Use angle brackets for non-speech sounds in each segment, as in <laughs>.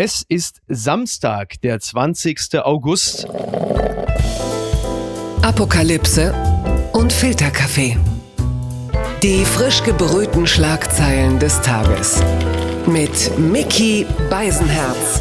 Es ist Samstag, der 20. August. Apokalypse und Filterkaffee. Die frisch gebrühten Schlagzeilen des Tages. Mit Mickey Beisenherz.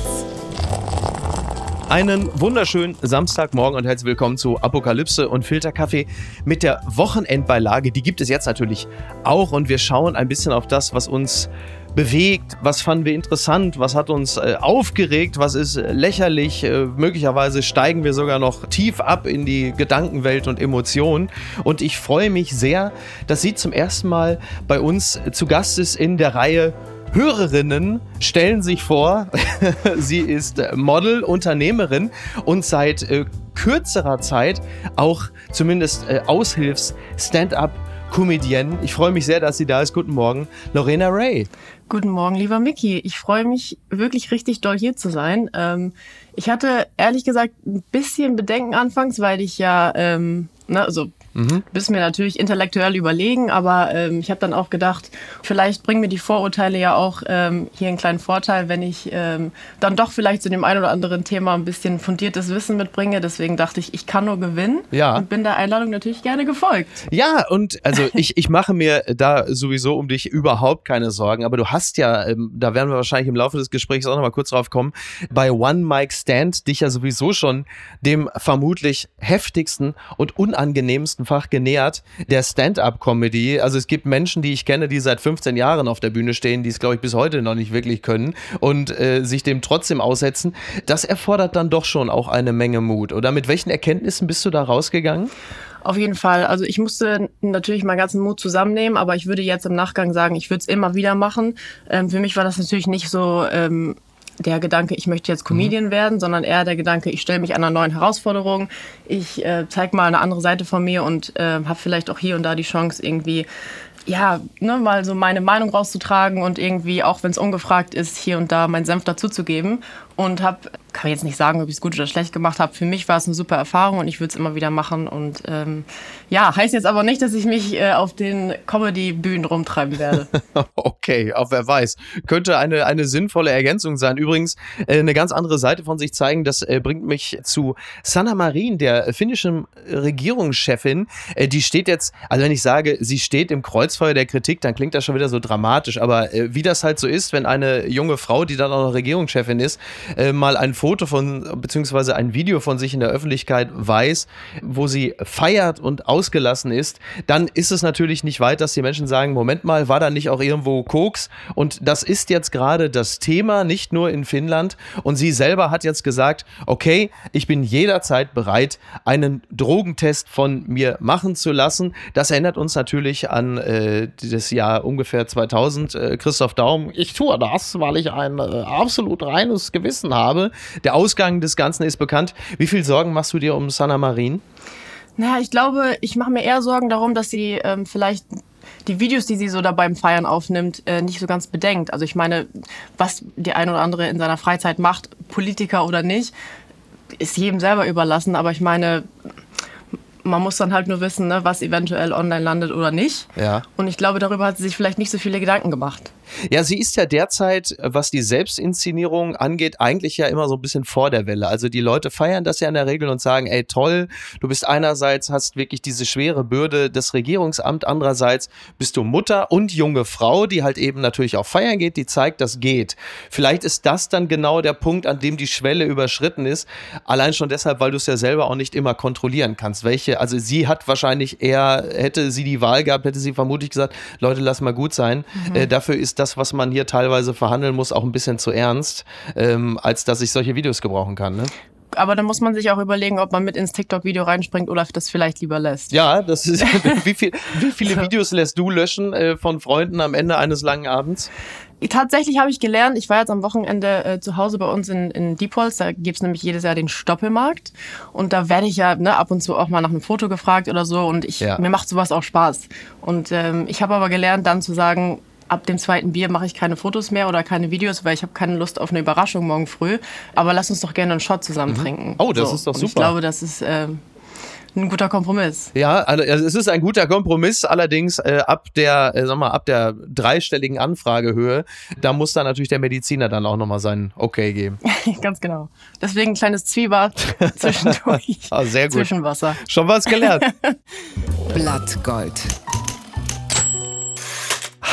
Einen wunderschönen Samstagmorgen und herzlich willkommen zu Apokalypse und Filterkaffee mit der Wochenendbeilage. Die gibt es jetzt natürlich auch und wir schauen ein bisschen auf das, was uns bewegt, was fanden wir interessant, was hat uns äh, aufgeregt, was ist äh, lächerlich, äh, möglicherweise steigen wir sogar noch tief ab in die Gedankenwelt und Emotionen und ich freue mich sehr, dass sie zum ersten Mal bei uns zu Gast ist in der Reihe Hörerinnen stellen sich vor, <laughs> sie ist Model, Unternehmerin und seit äh, kürzerer Zeit auch zumindest äh, Aushilfs-Stand-up Comedienne. Ich freue mich sehr, dass sie da ist. Guten Morgen, Lorena Ray. Guten Morgen, lieber Mickey. Ich freue mich wirklich richtig doll hier zu sein. Ähm, ich hatte ehrlich gesagt ein bisschen Bedenken anfangs, weil ich ja, ähm, ne, also Mhm. Bist mir natürlich intellektuell überlegen, aber ähm, ich habe dann auch gedacht, vielleicht bringen mir die Vorurteile ja auch ähm, hier einen kleinen Vorteil, wenn ich ähm, dann doch vielleicht zu dem einen oder anderen Thema ein bisschen fundiertes Wissen mitbringe. Deswegen dachte ich, ich kann nur gewinnen ja. und bin der Einladung natürlich gerne gefolgt. Ja, und also <laughs> ich, ich mache mir da sowieso um dich überhaupt keine Sorgen, aber du hast ja, ähm, da werden wir wahrscheinlich im Laufe des Gesprächs auch nochmal kurz drauf kommen, bei One Mic Stand dich ja sowieso schon dem vermutlich heftigsten und unangenehmsten Fach genähert, der Stand-up-Comedy. Also es gibt Menschen, die ich kenne, die seit 15 Jahren auf der Bühne stehen, die es, glaube ich, bis heute noch nicht wirklich können und äh, sich dem trotzdem aussetzen. Das erfordert dann doch schon auch eine Menge Mut. Oder mit welchen Erkenntnissen bist du da rausgegangen? Auf jeden Fall. Also ich musste natürlich meinen ganzen Mut zusammennehmen, aber ich würde jetzt im Nachgang sagen, ich würde es immer wieder machen. Ähm, für mich war das natürlich nicht so ähm, der Gedanke, ich möchte jetzt Comedian mhm. werden, sondern eher der Gedanke, ich stelle mich einer neuen Herausforderung, ich äh, zeige mal eine andere Seite von mir und äh, habe vielleicht auch hier und da die Chance, irgendwie ja, ne, mal so meine Meinung rauszutragen und irgendwie, auch wenn es ungefragt ist, hier und da meinen Senf dazuzugeben. Und habe, kann jetzt nicht sagen, ob ich es gut oder schlecht gemacht habe. Für mich war es eine super Erfahrung und ich würde es immer wieder machen. Und ähm, ja, heißt jetzt aber nicht, dass ich mich äh, auf den Comedy-Bühnen rumtreiben werde. <laughs> okay, auch wer weiß. Könnte eine, eine sinnvolle Ergänzung sein. Übrigens, äh, eine ganz andere Seite von sich zeigen, das äh, bringt mich zu Sanna Marin, der finnischen Regierungschefin. Äh, die steht jetzt, also wenn ich sage, sie steht im Kreuzfeuer der Kritik, dann klingt das schon wieder so dramatisch. Aber äh, wie das halt so ist, wenn eine junge Frau, die dann auch noch Regierungschefin ist, äh, mal ein Foto von, beziehungsweise ein Video von sich in der Öffentlichkeit weiß, wo sie feiert und ausgelassen ist, dann ist es natürlich nicht weit, dass die Menschen sagen, Moment mal, war da nicht auch irgendwo Koks? Und das ist jetzt gerade das Thema, nicht nur in Finnland. Und sie selber hat jetzt gesagt, okay, ich bin jederzeit bereit, einen Drogentest von mir machen zu lassen. Das erinnert uns natürlich an äh, das Jahr ungefähr 2000. Äh, Christoph Daum, ich tue das, weil ich ein äh, absolut reines Gewissen Wissen habe. Der Ausgang des Ganzen ist bekannt. Wie viel Sorgen machst du dir um Sanna Marin? Naja, ich glaube, ich mache mir eher Sorgen darum, dass sie ähm, vielleicht die Videos, die sie so da beim Feiern aufnimmt, äh, nicht so ganz bedenkt. Also ich meine, was die eine oder andere in seiner Freizeit macht, Politiker oder nicht, ist jedem selber überlassen. Aber ich meine, man muss dann halt nur wissen, ne, was eventuell online landet oder nicht. Ja. Und ich glaube, darüber hat sie sich vielleicht nicht so viele Gedanken gemacht. Ja, sie ist ja derzeit, was die Selbstinszenierung angeht, eigentlich ja immer so ein bisschen vor der Welle. Also die Leute feiern das ja in der Regel und sagen, ey toll, du bist einerseits, hast wirklich diese schwere Bürde des Regierungsamts, andererseits bist du Mutter und junge Frau, die halt eben natürlich auch feiern geht, die zeigt, das geht. Vielleicht ist das dann genau der Punkt, an dem die Schwelle überschritten ist. Allein schon deshalb, weil du es ja selber auch nicht immer kontrollieren kannst. Welche, also sie hat wahrscheinlich eher, hätte sie die Wahl gehabt, hätte sie vermutlich gesagt, Leute, lass mal gut sein. Mhm. Äh, dafür ist das, was man hier teilweise verhandeln muss, auch ein bisschen zu ernst, ähm, als dass ich solche Videos gebrauchen kann. Ne? aber dann muss man sich auch überlegen, ob man mit ins TikTok-Video reinspringt oder das vielleicht lieber lässt. Ja, das ist. <laughs> <laughs> wie, viel, wie viele Videos lässt du löschen äh, von Freunden am Ende eines langen Abends? Tatsächlich habe ich gelernt, ich war jetzt am Wochenende äh, zu Hause bei uns in, in Diepholz, da gibt's nämlich jedes Jahr den Stoppelmarkt und da werde ich ja ne, ab und zu auch mal nach einem Foto gefragt oder so und ich, ja. mir macht sowas auch Spaß. Und ähm, ich habe aber gelernt, dann zu sagen, ab dem zweiten Bier mache ich keine Fotos mehr oder keine Videos, weil ich habe keine Lust auf eine Überraschung morgen früh. Aber lass uns doch gerne einen Shot zusammen mhm. trinken. Oh, das so. ist doch super. Und ich glaube, das ist äh, ein guter Kompromiss. Ja, also es ist ein guter Kompromiss, allerdings äh, ab der, äh, sag mal, ab der dreistelligen Anfragehöhe, da muss dann natürlich der Mediziner dann auch nochmal sein Okay geben. <laughs> Ganz genau. Deswegen ein kleines Zwieber <laughs> zwischendurch. ah, sehr gut. Zwischenwasser. Schon was gelernt. <laughs> Blattgold.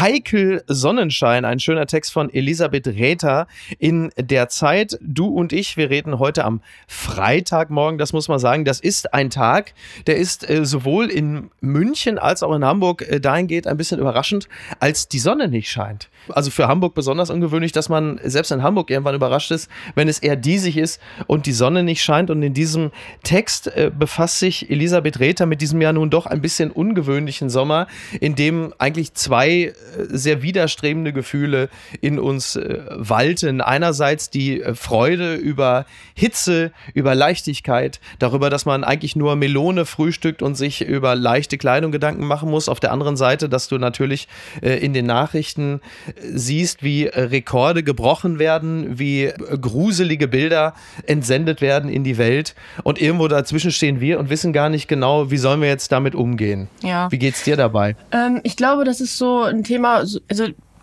Heikel Sonnenschein, ein schöner Text von Elisabeth Räther in der Zeit. Du und ich, wir reden heute am Freitagmorgen, das muss man sagen. Das ist ein Tag, der ist äh, sowohl in München als auch in Hamburg äh, dahingehend ein bisschen überraschend, als die Sonne nicht scheint. Also für Hamburg besonders ungewöhnlich, dass man selbst in Hamburg irgendwann überrascht ist, wenn es eher diesig ist und die Sonne nicht scheint. Und in diesem Text äh, befasst sich Elisabeth Räther mit diesem ja nun doch ein bisschen ungewöhnlichen Sommer, in dem eigentlich zwei äh, sehr widerstrebende Gefühle in uns äh, walten. Einerseits die äh, Freude über Hitze, über Leichtigkeit, darüber, dass man eigentlich nur Melone frühstückt und sich über leichte Kleidung Gedanken machen muss. Auf der anderen Seite, dass du natürlich äh, in den Nachrichten siehst, wie Rekorde gebrochen werden, wie gruselige Bilder entsendet werden in die Welt und irgendwo dazwischen stehen wir und wissen gar nicht genau, wie sollen wir jetzt damit umgehen. Ja. Wie geht's dir dabei? Ähm, ich glaube, das ist so ein Thema, also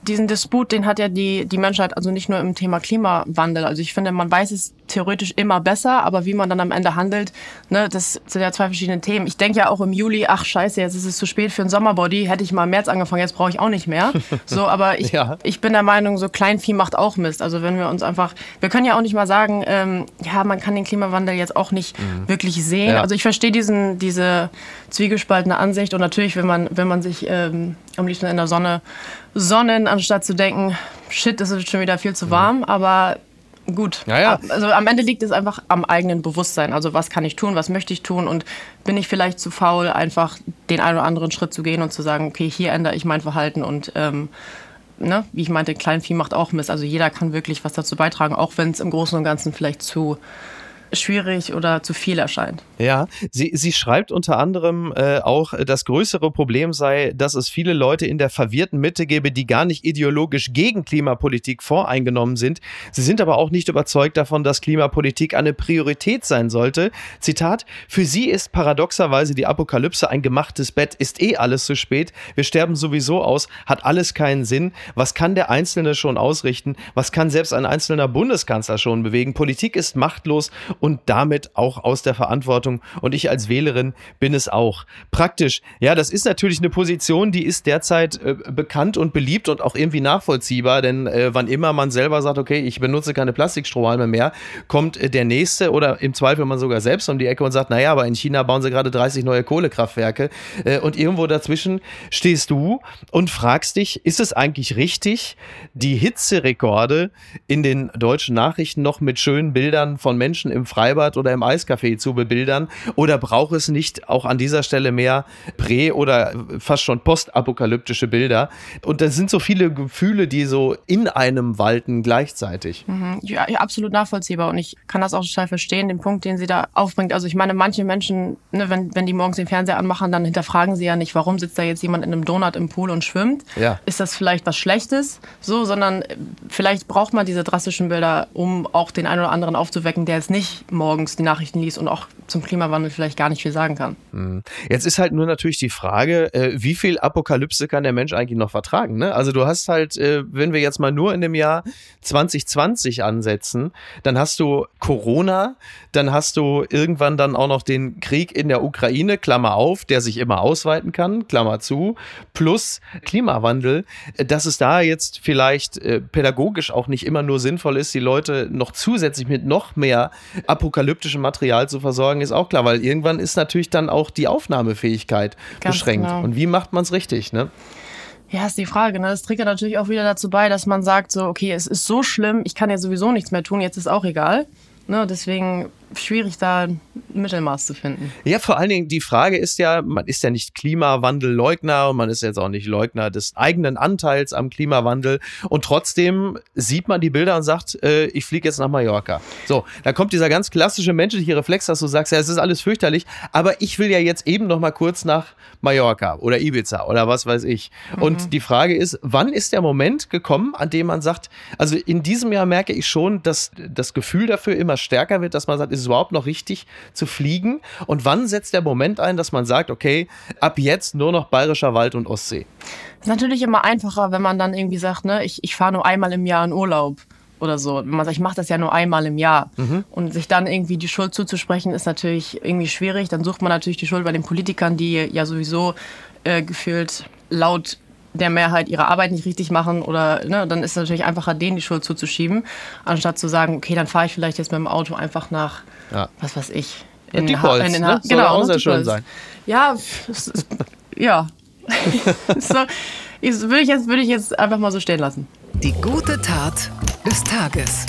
diesen Disput, den hat ja die, die Menschheit, also nicht nur im Thema Klimawandel. Also ich finde, man weiß es theoretisch immer besser, aber wie man dann am Ende handelt, ne, das sind ja zwei verschiedene Themen. Ich denke ja auch im Juli, ach scheiße, jetzt ist es zu spät für ein Sommerbody, hätte ich mal im März angefangen, jetzt brauche ich auch nicht mehr. <laughs> So, aber ich, Ja. ich bin der Meinung, so Kleinvieh macht auch Mist. Also wenn wir uns einfach, wir können ja auch nicht mal sagen, ähm, ja, man kann den Klimawandel jetzt auch nicht wirklich sehen. Ja. Also ich verstehe diesen, diese zwiegespaltene Ansicht und natürlich, wenn man, wenn man sich ähm, am liebsten in der Sonne sonnen, anstatt zu denken, shit, es ist schon wieder viel zu warm, aber gut. Ja, ja. Also am Ende liegt es einfach am eigenen Bewusstsein. Also was kann ich tun, was möchte ich tun und bin ich vielleicht zu faul, einfach den einen oder anderen Schritt zu gehen und zu sagen, okay, hier ändere ich mein Verhalten und ähm, ne, wie ich meinte, Kleinvieh macht auch Mist. Also jeder kann wirklich was dazu beitragen, auch wenn es im Großen und Ganzen vielleicht zu schwierig oder zu viel erscheint. Ja, sie, sie schreibt unter anderem äh, auch, das größere Problem sei, dass es viele Leute in der verwirrten Mitte gäbe, die gar nicht ideologisch gegen Klimapolitik voreingenommen sind. Sie sind aber auch nicht überzeugt davon, dass Klimapolitik eine Priorität sein sollte. Zitat, für sie ist paradoxerweise die Apokalypse ein gemachtes Bett, ist eh alles zu spät, wir sterben sowieso aus, hat alles keinen Sinn. Was kann der Einzelne schon ausrichten? Was kann selbst ein einzelner Bundeskanzler schon bewegen? Politik ist machtlos und damit auch aus der Verantwortung. Und ich als Wählerin bin es auch. Praktisch, ja, das ist natürlich eine Position, die ist derzeit äh, bekannt und beliebt und auch irgendwie nachvollziehbar, denn äh, wann immer man selber sagt, okay, ich benutze keine Plastikstrohhalme mehr, kommt äh, der nächste oder im Zweifel man sogar selbst um die Ecke und sagt, naja, aber in China bauen sie gerade 30 neue Kohlekraftwerke äh, und irgendwo dazwischen stehst du und fragst dich, ist es eigentlich richtig, die Hitzerekorde in den deutschen Nachrichten noch mit schönen Bildern von Menschen im Freibad oder im Eiscafé zu bebildern? Oder braucht es nicht auch an dieser Stelle mehr prä- oder fast schon postapokalyptische Bilder? Und da sind so viele Gefühle, die so in einem walten gleichzeitig. Ja, ja, absolut nachvollziehbar und ich kann das auch total verstehen, den Punkt, den sie da aufbringt. Also ich meine, manche Menschen, ne, wenn, wenn die morgens den Fernseher anmachen, dann hinterfragen sie ja nicht, warum sitzt da jetzt jemand in einem Donut im Pool und schwimmt. Ja. Ist das vielleicht was Schlechtes? So, sondern äh, vielleicht braucht man diese drastischen Bilder, um auch den einen oder anderen aufzuwecken, der jetzt nicht morgens die Nachrichten liest und auch zum Klimawandel vielleicht gar nicht viel sagen kann. Jetzt ist halt nur natürlich die Frage, äh, wie viel Apokalypse kann der Mensch eigentlich noch vertragen? Ne? Also du hast halt, äh, wenn wir jetzt mal nur in dem Jahr 2020 ansetzen, dann hast du Corona, dann hast du irgendwann dann auch noch den Krieg in der Ukraine, Klammer auf, der sich immer ausweiten kann, Klammer zu, plus Klimawandel, äh, dass es da jetzt vielleicht pädagogisch auch nicht immer nur sinnvoll ist, die Leute noch zusätzlich mit noch mehr apokalyptischem Material zu versorgen, ist auch klar, weil irgendwann ist natürlich dann auch die Aufnahmefähigkeit Ganz beschränkt. genau. Und wie macht man es richtig? Ne? Ja, ist die Frage. Ne? Das trägt ja natürlich auch wieder dazu bei, dass man sagt, so, okay, es ist so schlimm, ich kann ja sowieso nichts mehr tun, jetzt ist auch egal. Ne? Deswegen schwierig, da ein Mittelmaß zu finden. Ja, vor allen Dingen, die Frage ist ja, man ist ja nicht Klimawandelleugner und man ist jetzt auch nicht Leugner des eigenen Anteils am Klimawandel und trotzdem sieht man die Bilder und sagt, äh, ich fliege jetzt nach Mallorca. So, da kommt dieser ganz klassische menschliche Reflex, dass du sagst, ja, es ist alles fürchterlich, aber ich will ja jetzt eben noch mal kurz nach Mallorca oder Ibiza oder was weiß ich. Und die Frage ist, wann ist der Moment gekommen, an dem man sagt, also in diesem Jahr merke ich schon, dass das Gefühl dafür immer stärker wird, dass man sagt, es es überhaupt noch richtig zu fliegen? Und wann setzt der Moment ein, dass man sagt, okay, ab jetzt nur noch bayerischer Wald und Ostsee? Das ist natürlich immer einfacher, wenn man dann irgendwie sagt, ne, ich, ich fahre nur einmal im Jahr in Urlaub oder so. Wenn man sagt, ich mache das ja nur einmal im Jahr. Mhm. Und sich dann irgendwie die Schuld zuzusprechen, ist natürlich irgendwie schwierig. Dann sucht man natürlich die Schuld bei den Politikern, die ja sowieso äh, gefühlt laut der Mehrheit ihre Arbeit nicht richtig machen oder ne, dann ist es natürlich einfacher, denen die Schuld zuzuschieben, anstatt zu sagen, okay, dann fahre ich vielleicht jetzt mit dem Auto einfach nach, ja. was weiß ich, in, ja, ha in den ha ne? Soll genau, auch sehr schön sein. Ja, ja. <laughs> so, würde ich, jetzt, würde ich jetzt einfach mal so stehen lassen. Die gute Tat des Tages.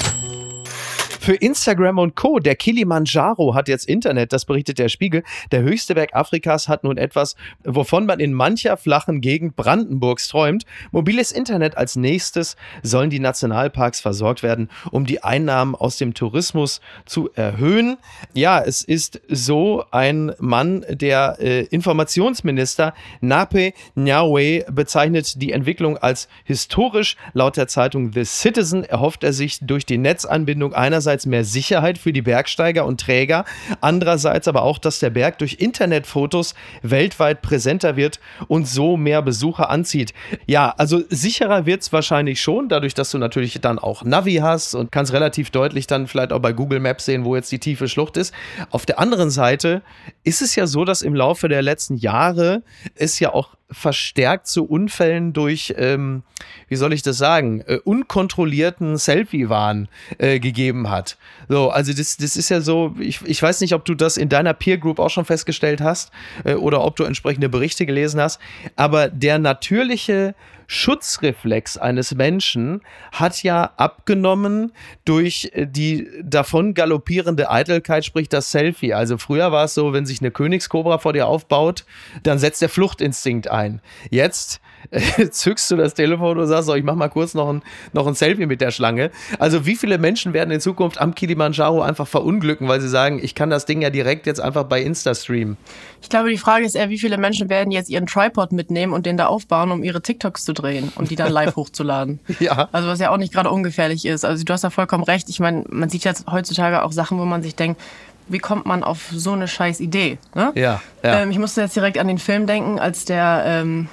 Für Instagram und Co. Der Kilimanjaro hat jetzt Internet, das berichtet der Spiegel. Der höchste Berg Afrikas hat nun etwas, wovon man in mancher flachen Gegend Brandenburgs träumt. Mobiles Internet als nächstes sollen die Nationalparks versorgt werden, um die Einnahmen aus dem Tourismus zu erhöhen. Ja, es ist so ein Mann, der äh, Informationsminister Nape Nyawe bezeichnet die Entwicklung als historisch. Laut der Zeitung The Citizen erhofft er sich durch die Netzanbindung einerseits einerseits mehr Sicherheit für die Bergsteiger und Träger, andererseits aber auch, dass der Berg durch Internetfotos weltweit präsenter wird und so mehr Besucher anzieht. Ja, also sicherer wird es wahrscheinlich schon, dadurch, dass du natürlich dann auch Navi hast und kannst relativ deutlich dann vielleicht auch bei Google Maps sehen, wo jetzt die tiefe Schlucht ist. Auf der anderen Seite ist es ja so, dass im Laufe der letzten Jahre es ja auch verstärkt zu Unfällen durch, ähm, wie soll ich das sagen, äh, unkontrollierten Selfie-Wahn äh, gegeben hat. So, also das, das ist ja so, ich, ich weiß nicht, ob du das in deiner Peer Group auch schon festgestellt hast äh, oder ob du entsprechende Berichte gelesen hast, aber der natürliche Schutzreflex eines Menschen hat ja abgenommen durch äh, die davon galoppierende Eitelkeit, sprich das Selfie. Also früher war es so, wenn sich eine Königskobra vor dir aufbaut, dann setzt der Fluchtinstinkt ein. Jetzt <laughs> zückst du das Telefon und sagst, so, ich mach mal kurz noch ein, noch ein Selfie mit der Schlange. Also wie viele Menschen werden in Zukunft am Kilimanjaro einfach verunglücken, weil sie sagen, ich kann das Ding ja direkt jetzt einfach bei Insta streamen? Ich glaube, die Frage ist eher, wie viele Menschen werden jetzt ihren Tripod mitnehmen und den da aufbauen, um ihre TikToks zu drehen und die dann <laughs> live hochzuladen. Ja. Also was ja auch nicht gerade ungefährlich ist. Also du hast da vollkommen recht. Ich meine, man sieht jetzt heutzutage auch Sachen, wo man sich denkt, wie kommt man auf so eine scheiß Idee? Ne? Ja. ja. Ähm, ich musste jetzt direkt an den Film denken, als der ähm,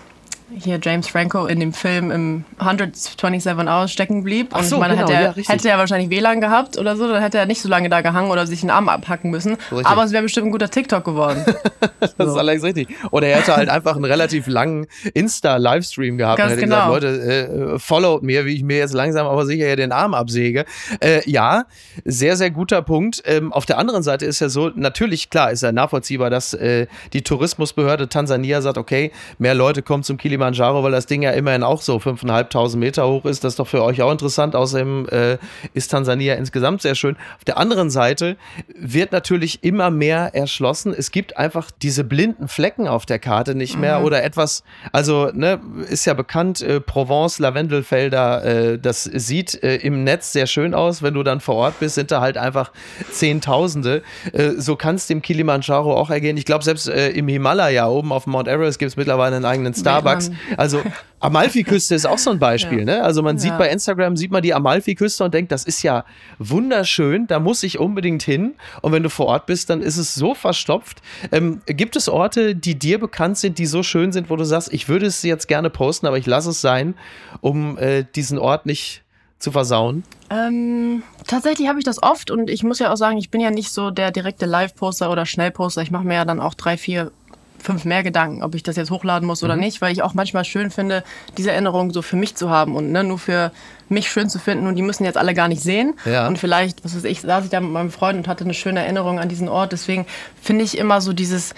hier James Franco in dem Film im 127 Hours stecken blieb. Und so, ich meine, genau, hätte, er, ja, hätte er wahrscheinlich WLAN gehabt oder so, dann hätte er nicht so lange da gehangen oder sich den Arm abhacken müssen. Richtig. Aber es wäre bestimmt ein guter TikTok geworden. <laughs> das so. ist allerdings richtig. Oder er hätte halt einfach einen relativ langen Insta-Livestream gehabt. Ganz hätte genau. gesagt, Leute, äh, followt mir, wie ich mir jetzt langsam aber sicher hier den Arm absäge. Äh, ja, sehr, sehr guter Punkt. Ähm, auf der anderen Seite ist ja so, natürlich, klar, ist ja nachvollziehbar, dass äh, die Tourismusbehörde Tansania sagt, okay, mehr Leute kommen zum Kilimanjaro, weil das Ding Ding ja immerhin auch so 5.500 Meter hoch ist. Das ist doch für euch auch interessant. Außerdem äh, ist Tansania insgesamt sehr schön. Auf der anderen Seite wird natürlich immer mehr erschlossen. Es gibt einfach diese blinden Flecken auf der Karte nicht mehr mhm. oder etwas, also ne, ist ja bekannt, äh, Provence, Lavendelfelder, äh, das sieht äh, im Netz sehr schön aus. Wenn du dann vor Ort bist, sind da halt einfach Zehntausende. Äh, so kann es dem Kilimanjaro auch ergehen. Ich glaube, selbst äh, im Himalaya oben auf Mount Everest gibt es mittlerweile einen eigenen Starbucks. Also Amalfiküste ist auch so ein Beispiel. Ja. Ne? Also man sieht ja. bei Instagram, sieht man die Amalfiküste und denkt, das ist ja wunderschön, da muss ich unbedingt hin. Und wenn du vor Ort bist, dann ist es so verstopft. Ähm, gibt es Orte, die dir bekannt sind, die so schön sind, wo du sagst, ich würde es jetzt gerne posten, aber ich lasse es sein, um äh, diesen Ort nicht zu versauen? Ähm, tatsächlich habe ich das oft und ich muss ja auch sagen, ich bin ja nicht so der direkte Live-Poster oder Schnellposter. Ich mache mir ja dann auch drei, vier fünf mehr Gedanken, ob ich das jetzt hochladen muss oder mhm. nicht, weil ich auch manchmal schön finde, diese Erinnerung so für mich zu haben und ne, nur für mich schön zu finden und die müssen jetzt alle gar nicht sehen. Ja. Und vielleicht, was weiß ich, saß ich da mit meinem Freund und hatte eine schöne Erinnerung an diesen Ort. Deswegen finde ich immer so dieses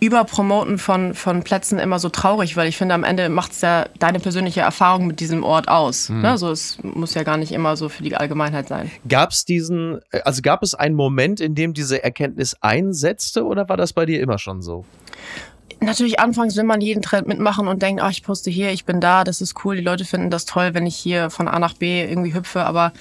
Überpromoten von, von Plätzen immer so traurig, weil ich finde, am Ende macht es ja deine persönliche Erfahrung mit diesem Ort aus. Mhm. Ne? Also es muss ja gar nicht immer so für die Allgemeinheit sein. Gab es diesen, also gab es einen Moment, in dem diese Erkenntnis einsetzte oder war das bei dir immer schon so? Natürlich anfangs will man jeden Trend mitmachen und denkt, ach, ich poste hier, ich bin da, das ist cool, die Leute finden das toll, wenn ich hier von A nach B irgendwie hüpfe, aber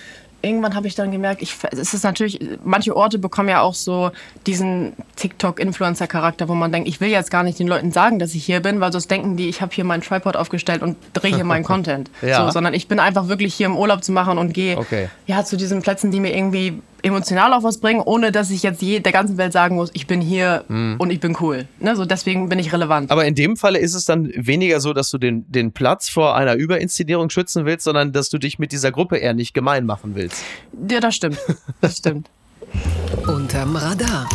irgendwann habe ich dann gemerkt, ich, es ist natürlich, manche Orte bekommen ja auch so diesen TikTok-Influencer-Charakter, wo man denkt, ich will jetzt gar nicht den Leuten sagen, dass ich hier bin, weil sonst denken die, ich habe hier meinen Tripod aufgestellt und drehe hier meinen <laughs> Content. ja. so, sondern ich bin einfach wirklich hier im Urlaub zu machen und gehe okay. ja, zu diesen Plätzen, die mir irgendwie emotional auch was bringen, ohne dass ich jetzt je, der ganzen Welt sagen muss, ich bin hier und ich bin cool. Ne? So deswegen bin ich relevant. Aber in dem Falle ist es dann weniger so, dass du den, den Platz vor einer Überinszenierung schützen willst, sondern dass du dich mit dieser Gruppe eher nicht gemein machen willst. Ja, das stimmt. Das stimmt. Unterm Radar.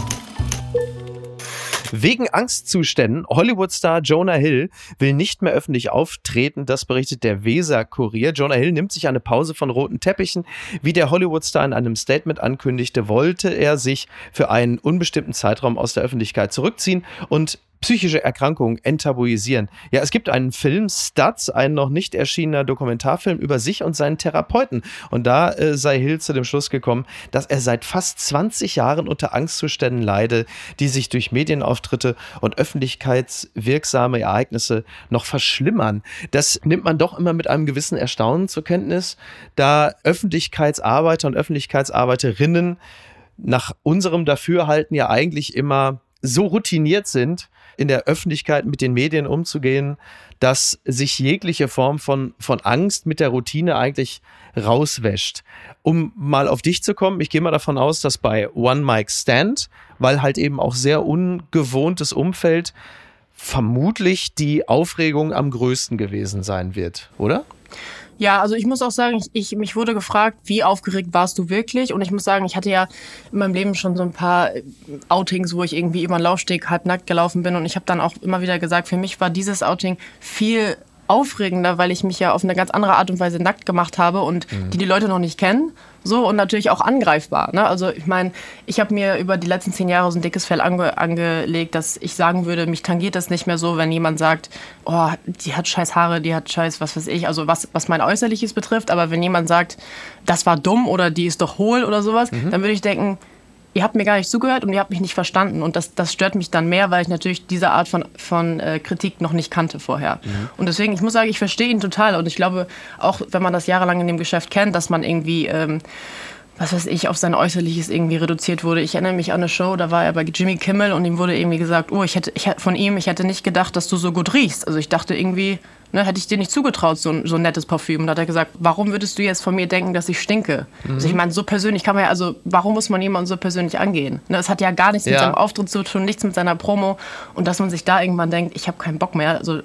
Wegen Angstzuständen, Hollywood-Star Jonah Hill will nicht mehr öffentlich auftreten, das berichtet der Weser-Kurier. Jonah Hill nimmt sich eine Pause von roten Teppichen. Wie der Hollywood-Star in einem Statement ankündigte, wollte er sich für einen unbestimmten Zeitraum aus der Öffentlichkeit zurückziehen und psychische Erkrankungen enttabuisieren. Ja, es gibt einen Film, Studs, ein noch nicht erschienener Dokumentarfilm über sich und seinen Therapeuten. Und da äh, sei Hill zu dem Schluss gekommen, dass er seit fast 20 Jahren unter Angstzuständen leide, die sich durch Medienauftritte und öffentlichkeitswirksame Ereignisse noch verschlimmern. Das nimmt man doch immer mit einem gewissen Erstaunen zur Kenntnis, da Öffentlichkeitsarbeiter und Öffentlichkeitsarbeiterinnen nach unserem Dafürhalten ja eigentlich immer so routiniert sind, in der Öffentlichkeit mit den Medien umzugehen, dass sich jegliche Form von, von Angst mit der Routine eigentlich rauswäscht. Um mal auf dich zu kommen, ich gehe mal davon aus, dass bei One Mic Stand, weil halt eben auch sehr ungewohntes Umfeld, vermutlich die Aufregung am größten gewesen sein wird, oder? Ja, also ich muss auch sagen, ich, ich, mich wurde gefragt, wie aufgeregt warst du wirklich? Und ich muss sagen, ich hatte ja in meinem Leben schon so ein paar Outings, wo ich irgendwie über den Laufsteg halbnackt gelaufen bin. Und ich habe dann auch immer wieder gesagt, für mich war dieses Outing viel aufregender, weil ich mich ja auf eine ganz andere Art und Weise nackt gemacht habe und mhm. die die Leute noch nicht kennen. So und natürlich auch angreifbar. Ne? Also ich meine, ich habe mir über die letzten zehn Jahre so ein dickes Fell ange angelegt, dass ich sagen würde, mich tangiert das nicht mehr so, wenn jemand sagt, oh, die hat scheiß Haare, die hat scheiß was weiß ich, also was, was mein Äußerliches betrifft. Aber wenn jemand sagt, das war dumm oder die ist doch hohl oder sowas, mhm. dann würde ich denken, ihr habt mir gar nicht zugehört und ihr habt mich nicht verstanden. Und das, das stört mich dann mehr, weil ich natürlich diese Art von, von äh, Kritik noch nicht kannte vorher. Mhm. Und deswegen, ich muss sagen, ich verstehe ihn total. Und ich glaube, auch wenn man das jahrelang in dem Geschäft kennt, dass man irgendwie... Ähm, was weiß ich, auf sein Äußerliches irgendwie reduziert wurde. Ich erinnere mich an eine Show, da war er bei Jimmy Kimmel und ihm wurde irgendwie gesagt, oh, ich hätte, ich hätte von ihm, ich hätte nicht gedacht, dass du so gut riechst. Also ich dachte irgendwie, ne, hätte ich dir nicht zugetraut, so ein, so ein nettes Parfüm. Und da hat er gesagt, warum würdest du jetzt von mir denken, dass ich stinke? Mhm. Also ich meine, so persönlich kann man ja, also warum muss man jemanden so persönlich angehen? Ne, das hat ja gar nichts ja. mit seinem Auftritt zu tun, nichts mit seiner Promo. Und dass man sich da irgendwann denkt, ich habe keinen Bock mehr, also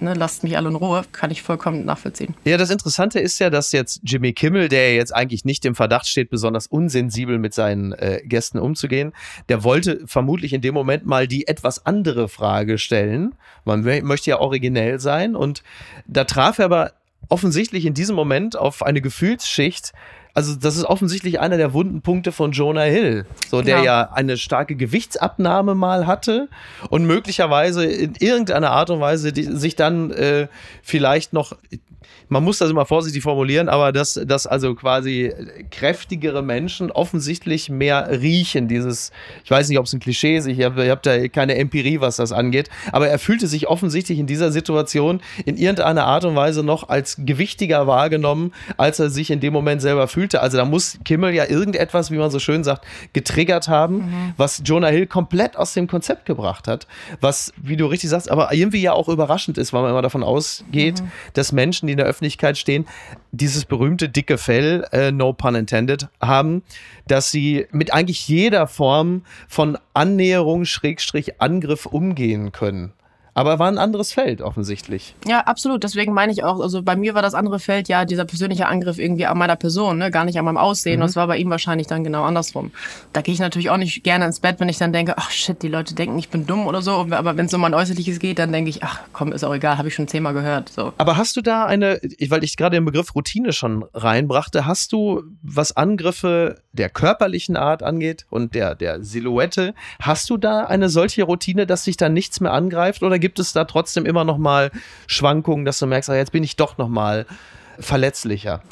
ne, lasst mich alle in Ruhe, kann ich vollkommen nachvollziehen. Ja, das Interessante ist ja, dass jetzt Jimmy Kimmel, der jetzt eigentlich nicht im Verdacht steht, besonders unsensibel mit seinen äh, Gästen umzugehen, der wollte vermutlich in dem Moment mal die etwas andere Frage stellen. Man möchte ja originell sein und da traf er aber offensichtlich in diesem Moment auf eine Gefühlsschicht, also das ist offensichtlich einer der wunden Punkte von Jonah Hill, so der ja. ja eine starke Gewichtsabnahme mal hatte und möglicherweise in irgendeiner Art und Weise die, sich dann äh, vielleicht noch man muss das immer vorsichtig formulieren, aber dass, dass also quasi kräftigere Menschen offensichtlich mehr riechen. Dieses, ich weiß nicht, ob es ein Klischee ist, ich habe hab da keine Empirie, was das angeht, aber er fühlte sich offensichtlich in dieser Situation in irgendeiner Art und Weise noch als gewichtiger wahrgenommen, als er sich in dem Moment selber fühlte. Also da muss Kimmel ja irgendetwas, wie man so schön sagt, getriggert haben, mhm. was Jonah Hill komplett aus dem Konzept gebracht hat. Was, wie du richtig sagst, aber irgendwie ja auch überraschend ist, weil man immer davon ausgeht, mhm. dass Menschen, die in der Öffentlichkeit stehen, dieses berühmte dicke Fell, äh, no pun intended, haben, dass sie mit eigentlich jeder Form von Annäherung, Schrägstrich, Angriff umgehen können. Aber war ein anderes Feld offensichtlich. Ja, absolut. Deswegen meine ich auch, also bei mir war das andere Feld ja dieser persönliche Angriff irgendwie an meiner Person, ne? gar nicht an meinem Aussehen. Mhm. Das war bei ihm wahrscheinlich dann genau andersrum. Da gehe ich natürlich auch nicht gerne ins Bett, wenn ich dann denke, ach shit, die Leute denken, ich bin dumm oder so. Aber wenn es um mein Äußerliches geht, dann denke ich, ach komm, ist auch egal, habe ich schon zehnmal gehört. So. Aber hast du da eine, weil ich gerade den Begriff Routine schon reinbrachte, hast du, was Angriffe der körperlichen Art angeht und der, der Silhouette, hast du da eine solche Routine, dass sich da nichts mehr angreift oder gibt es da trotzdem immer noch mal Schwankungen, dass du merkst, ah, jetzt bin ich doch noch mal verletzlicher?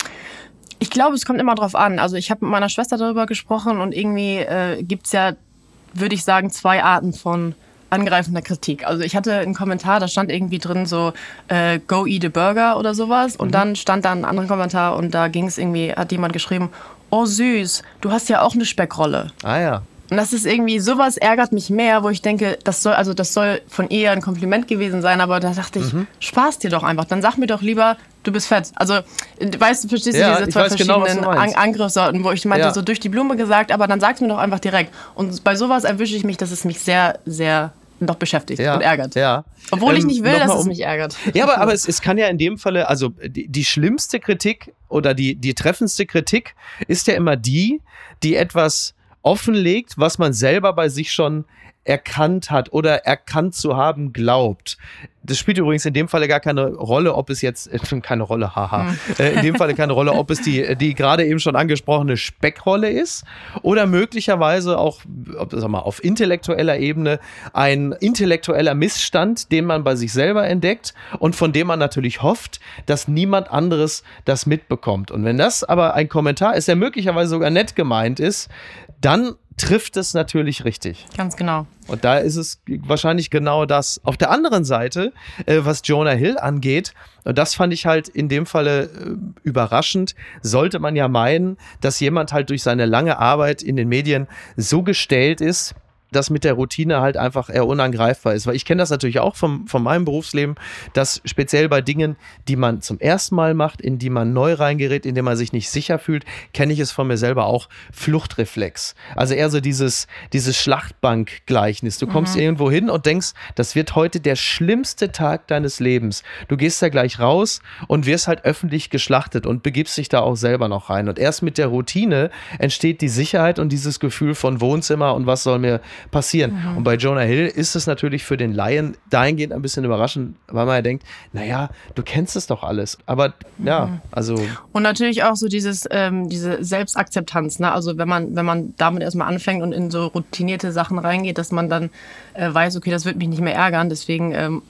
Ich glaube, es kommt immer drauf an. Also ich habe mit meiner Schwester darüber gesprochen und irgendwie äh, gibt es ja, würde ich sagen, zwei Arten von angreifender Kritik. Also ich hatte einen Kommentar, da stand irgendwie drin so äh, Go eat a burger oder sowas und mhm. dann stand da ein anderer Kommentar und da ging es irgendwie, hat jemand geschrieben, oh süß, du hast ja auch eine Speckrolle. Ah ja. Und das ist irgendwie, sowas ärgert mich mehr, wo ich denke, das soll, also das soll von ihr ein Kompliment gewesen sein, aber da dachte ich, Mhm. spaß dir doch einfach. Dann sag mir doch lieber, du bist fett. Also, weißt du, verstehst Ja, du diese ich zwei weiß genau, verschiedenen An. Angriffssorten, wo ich meinte, Ja. so durch die Blume gesagt, aber dann sag's mir doch einfach direkt. Und bei sowas erwische ich mich, dass es mich sehr, sehr noch beschäftigt Ja, und ärgert. ja. Obwohl ich Ähm, nicht will, dass mal es um- mich ärgert. Ja, aber, aber <laughs> es, es kann ja in dem Falle, also die, die schlimmste Kritik oder die, die treffendste Kritik ist ja immer die, die etwas offenlegt, was man selber bei sich schon erkannt hat oder erkannt zu haben glaubt. Das spielt übrigens in dem Falle gar keine Rolle, ob es jetzt, äh, <laughs> keine Rolle, haha, äh, in dem Falle keine Rolle, ob es die, die gerade eben schon angesprochene Speckrolle ist oder möglicherweise auch, ob, sag mal, auf intellektueller Ebene ein intellektueller Missstand, den man bei sich selber entdeckt und von dem man natürlich hofft, dass niemand anderes das mitbekommt. Und wenn das aber ein Kommentar ist, der möglicherweise sogar nett gemeint ist, dann trifft es natürlich richtig. Ganz genau. Und da ist es wahrscheinlich genau das. Auf der anderen Seite, äh, was Jonah Hill angeht, und das fand ich halt in dem Falle äh, überraschend, sollte man ja meinen, dass jemand halt durch seine lange Arbeit in den Medien so gestellt ist, dass mit der Routine halt einfach eher unangreifbar ist. Weil ich kenne das natürlich auch vom, von meinem Berufsleben, dass speziell bei Dingen, die man zum ersten Mal macht, in die man neu reingerät, in denen man sich nicht sicher fühlt, kenne ich es von mir selber auch, Fluchtreflex. Also eher so dieses, dieses Schlachtbank-Gleichnis. Du kommst irgendwo hin und denkst, das wird heute der schlimmste Tag deines Lebens. Du gehst da gleich raus und wirst halt öffentlich geschlachtet und begibst dich da auch selber noch rein. Und erst mit der Routine entsteht die Sicherheit und dieses Gefühl von Wohnzimmer und was soll mir passieren. Und bei Jonah Hill ist es natürlich für den Laien dahingehend ein bisschen überraschend, weil man ja denkt, naja, du kennst es doch alles. Aber ja, also Und natürlich auch so dieses, ähm, diese Selbstakzeptanz, ne? Also wenn man, wenn man damit erstmal anfängt und in so routinierte Sachen reingeht, dass man dann äh, weiß, okay, das wird mich nicht mehr ärgern. Deswegen ähm,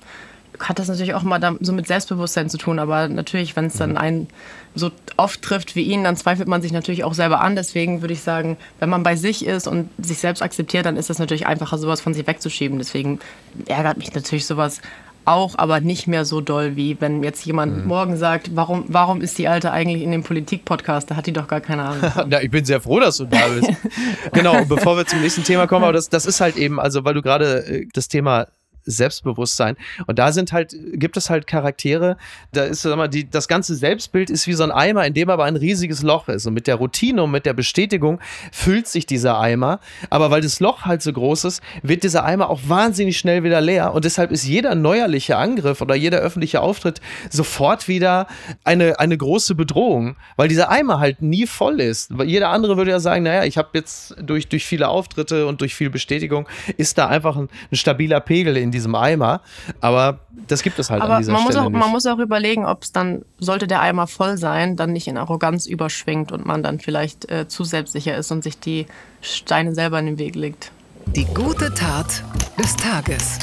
hat das natürlich auch mal so mit Selbstbewusstsein zu tun. Aber natürlich, wenn es dann einen so oft trifft wie ihn, dann zweifelt man sich natürlich auch selber an. Deswegen würde ich sagen, wenn man bei sich ist und sich selbst akzeptiert, dann ist das natürlich einfacher, sowas von sich wegzuschieben. Deswegen ärgert mich natürlich sowas auch, aber nicht mehr so doll, wie wenn jetzt jemand morgen sagt, warum, warum ist die Alte eigentlich in dem Politik-Podcast? Da hat die doch gar keine Ahnung. Ja, <laughs> ich bin sehr froh, dass du da bist. <laughs> genau, bevor wir zum nächsten Thema kommen, aber das, das ist halt eben, also weil du gerade äh, das Thema Selbstbewusstsein. Und da sind halt, gibt es halt Charaktere, da ist, sag mal, die, das ganze Selbstbild ist wie so ein Eimer, in dem aber ein riesiges Loch ist. Und mit der Routine und mit der Bestätigung füllt sich dieser Eimer, aber weil das Loch halt so groß ist, wird dieser Eimer auch wahnsinnig schnell wieder leer. Und deshalb ist jeder neuerliche Angriff oder jeder öffentliche Auftritt sofort wieder eine, eine große Bedrohung, weil dieser Eimer halt nie voll ist. Weil jeder andere würde ja sagen, naja, ich habe jetzt durch, durch viele Auftritte und durch viel Bestätigung ist da einfach ein, ein stabiler Pegel in diesem Eimer. Aber das gibt es halt an Aber dieser man muss, Stelle auch, nicht. man muss auch überlegen, ob es dann, sollte der Eimer voll sein, dann nicht in Arroganz überschwingt und man dann vielleicht äh, zu selbstsicher ist und sich die Steine selber in den Weg legt. Die gute Tat des Tages.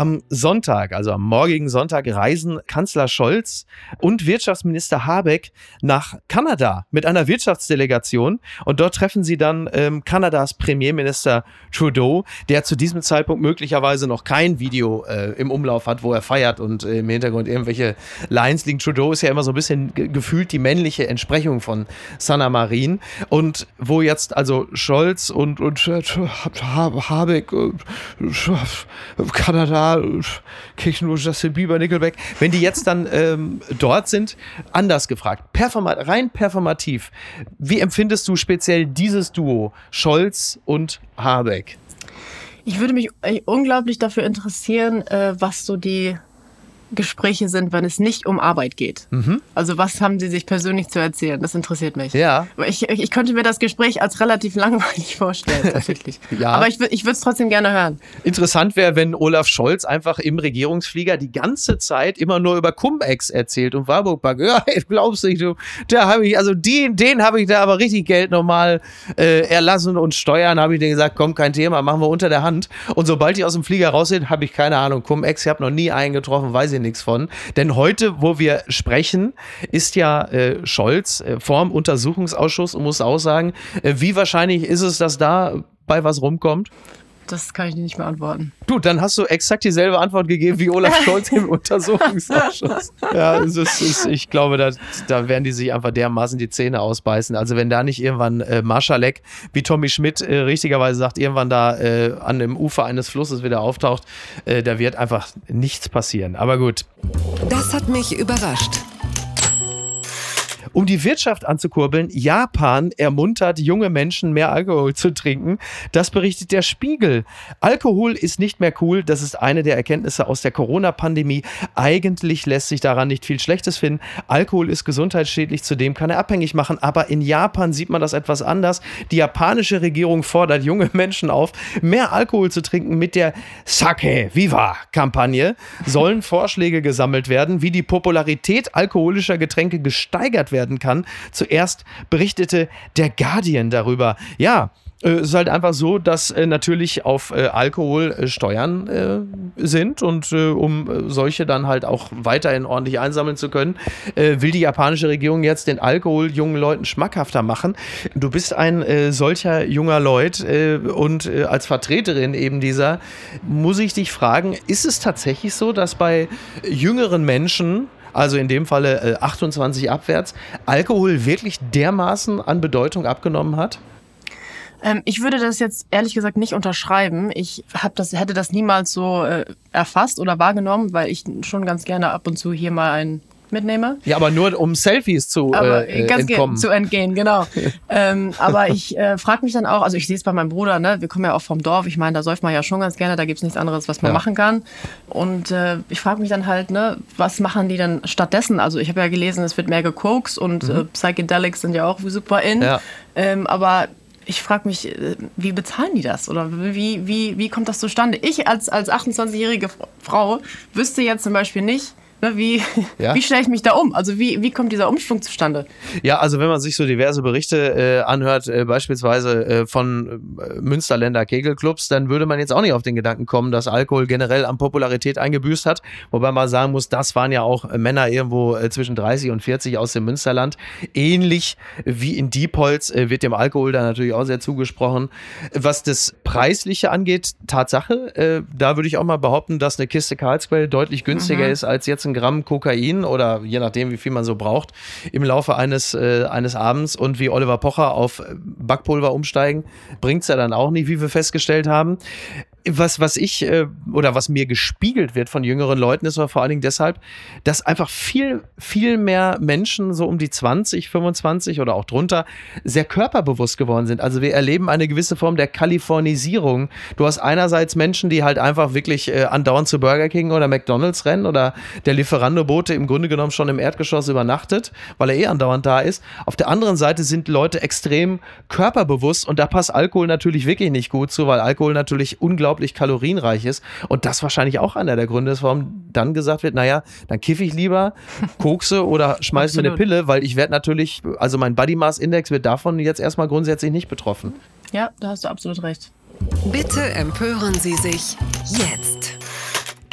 Am Sonntag, also am morgigen Sonntag, reisen Kanzler Scholz und Wirtschaftsminister Habeck nach Kanada mit einer Wirtschaftsdelegation. Und dort treffen sie dann ähm, Kanadas Premierminister Trudeau, der zu diesem Zeitpunkt möglicherweise noch kein Video äh, im Umlauf hat, wo er feiert und äh, im Hintergrund irgendwelche Lines liegen. Trudeau ist ja immer so ein bisschen ge gefühlt die männliche Entsprechung von Sanna Marin. Und wo jetzt also Scholz und, und Habeck, äh, Kanada, Kirchen Justin Bieber, Nickelback, wenn die jetzt dann ähm, dort sind, anders gefragt, Performa rein performativ, wie empfindest du speziell dieses Duo, Scholz und Habeck? Ich würde mich äh, unglaublich dafür interessieren, äh, was so die Gespräche sind, wenn es nicht um Arbeit geht. Also was haben sie sich persönlich zu erzählen? Das interessiert mich. Ja. Ich, ich könnte mir das Gespräch als relativ <laughs> langweilig vorstellen, <laughs> tatsächlich. Ja. Aber ich, ich würde es trotzdem gerne hören. Interessant wäre, wenn Olaf Scholz einfach im Regierungsflieger die ganze Zeit immer nur über Cum-Ex erzählt und Warburg Bank. <laughs> Ja, glaubst du nicht, du, da habe ich, also den, den habe ich da aber richtig Geld nochmal äh, erlassen und Steuern, habe ich denen gesagt, komm, kein Thema, machen wir unter der Hand. Und sobald die aus dem Flieger raus sind, habe ich keine Ahnung, Cum-Ex, ich habe noch nie einen getroffen, weiß ich nichts von. Denn heute, wo wir sprechen, ist ja äh, Scholz äh, vorm Untersuchungsausschuss und muss auch sagen, äh, wie wahrscheinlich ist es, dass da bei was rumkommt? Das kann ich dir nicht beantworten. Du, dann hast du exakt dieselbe Antwort gegeben wie Olaf <laughs> Scholz im Untersuchungsausschuss. Ja, es ist, es, ich glaube, da, da werden die sich einfach dermaßen die Zähne ausbeißen. Also wenn da nicht irgendwann äh, Marschalek, wie Tommy Schmidt äh, richtigerweise sagt, irgendwann da äh, an dem Ufer eines Flusses wieder auftaucht, äh, da wird einfach nichts passieren. Aber gut. Das hat mich überrascht. Um die Wirtschaft anzukurbeln, Japan ermuntert junge Menschen, mehr Alkohol zu trinken. Das berichtet der Spiegel. Alkohol ist nicht mehr cool. Das ist eine der Erkenntnisse aus der Corona-Pandemie. Eigentlich lässt sich daran nicht viel Schlechtes finden. Alkohol ist gesundheitsschädlich, zudem kann er abhängig machen. Aber in Japan sieht man das etwas anders. Die japanische Regierung fordert junge Menschen auf, mehr Alkohol zu trinken. Mit der Sake Viva-Kampagne sollen <laughs> Vorschläge gesammelt werden, wie die Popularität alkoholischer Getränke gesteigert werden werden kann. Zuerst berichtete der Guardian darüber. Ja, äh, es ist halt einfach so, dass äh, natürlich auf äh, Alkohol Steuern sind und um solche dann halt auch weiterhin ordentlich einsammeln zu können, will die japanische Regierung jetzt den Alkohol jungen Leuten schmackhafter machen. Du bist ein solcher junger Leut und als Vertreterin eben dieser muss ich dich fragen, ist es tatsächlich so, dass bei jüngeren Menschen also in dem Falle äh, 28 abwärts, Alkohol wirklich dermaßen an Bedeutung abgenommen hat? Ähm, ich würde das jetzt ehrlich gesagt nicht unterschreiben. Ich hab das, hätte das niemals so äh, erfasst oder wahrgenommen, weil ich schon ganz gerne ab und zu hier mal ein mitnehme. Ja, aber nur um Selfies zu aber äh, ganz entkommen. Zu entgehen, genau. <laughs> ähm, aber ich äh, frage mich dann auch, also ich sehe es bei meinem Bruder, ne? wir kommen ja auch vom Dorf, ich meine, da säuft man ja schon ganz gerne, da gibt's nichts anderes, was man ja. machen kann. Und äh, ich frage mich dann halt, ne, was machen die dann stattdessen? Also ich habe ja gelesen, es wird mehr gekokst und mhm. äh, Psychedelics sind ja auch super in. Ja. Ähm, aber ich frage mich, äh, wie bezahlen die das? Oder wie, wie, wie kommt das zustande? Ich als, als 28-jährige Frau wüsste jetzt zum Beispiel nicht, Ne, wie ja? wie stelle ich mich da um? Also wie, wie kommt dieser Umschwung zustande? Ja, also wenn man sich so diverse Berichte äh, anhört, äh, beispielsweise äh, von äh, Münsterländer Kegelclubs, dann würde man jetzt auch nicht auf den Gedanken kommen, dass Alkohol generell an Popularität eingebüßt hat. Wobei man sagen muss, das waren ja auch Männer irgendwo äh, zwischen 30 und 40 aus dem Münsterland. Ähnlich wie in Diepholz äh, wird dem Alkohol da natürlich auch sehr zugesprochen. Was das Preisliche angeht, Tatsache, äh, da würde ich auch mal behaupten, dass eine Kiste Carlsberg deutlich günstiger mhm. ist als jetzt ein 15 Gramm Kokain oder je nachdem, wie viel man so braucht, im Laufe eines, äh, eines Abends und wie Oliver Pocher auf Backpulver umsteigen, bringt es ja dann auch nicht, wie wir festgestellt haben was, was ich äh, oder was mir gespiegelt wird von jüngeren Leuten, ist aber vor allen Dingen deshalb, dass einfach viel, viel mehr Menschen so um die 20, 25 oder auch drunter sehr körperbewusst geworden sind. Also wir erleben eine gewisse Form der Kalifornisierung. Du hast einerseits Menschen, die halt einfach wirklich äh, andauernd zu Burger King oder McDonalds rennen oder der Lieferando-Bote im Grunde genommen schon im Erdgeschoss übernachtet, weil er eh andauernd da ist. Auf der anderen Seite sind Leute extrem körperbewusst und da passt Alkohol natürlich wirklich nicht gut zu, weil Alkohol natürlich unglaublich unglaublich kalorienreich ist. Und das wahrscheinlich auch einer der Gründe ist, warum dann gesagt wird, naja, dann kiffe ich lieber, <laughs> kokse oder schmeiße mir eine Pille, weil ich werde natürlich, also mein Body Mass Index wird davon jetzt erstmal grundsätzlich nicht betroffen. Ja, da hast du absolut recht. Bitte empören Sie sich jetzt.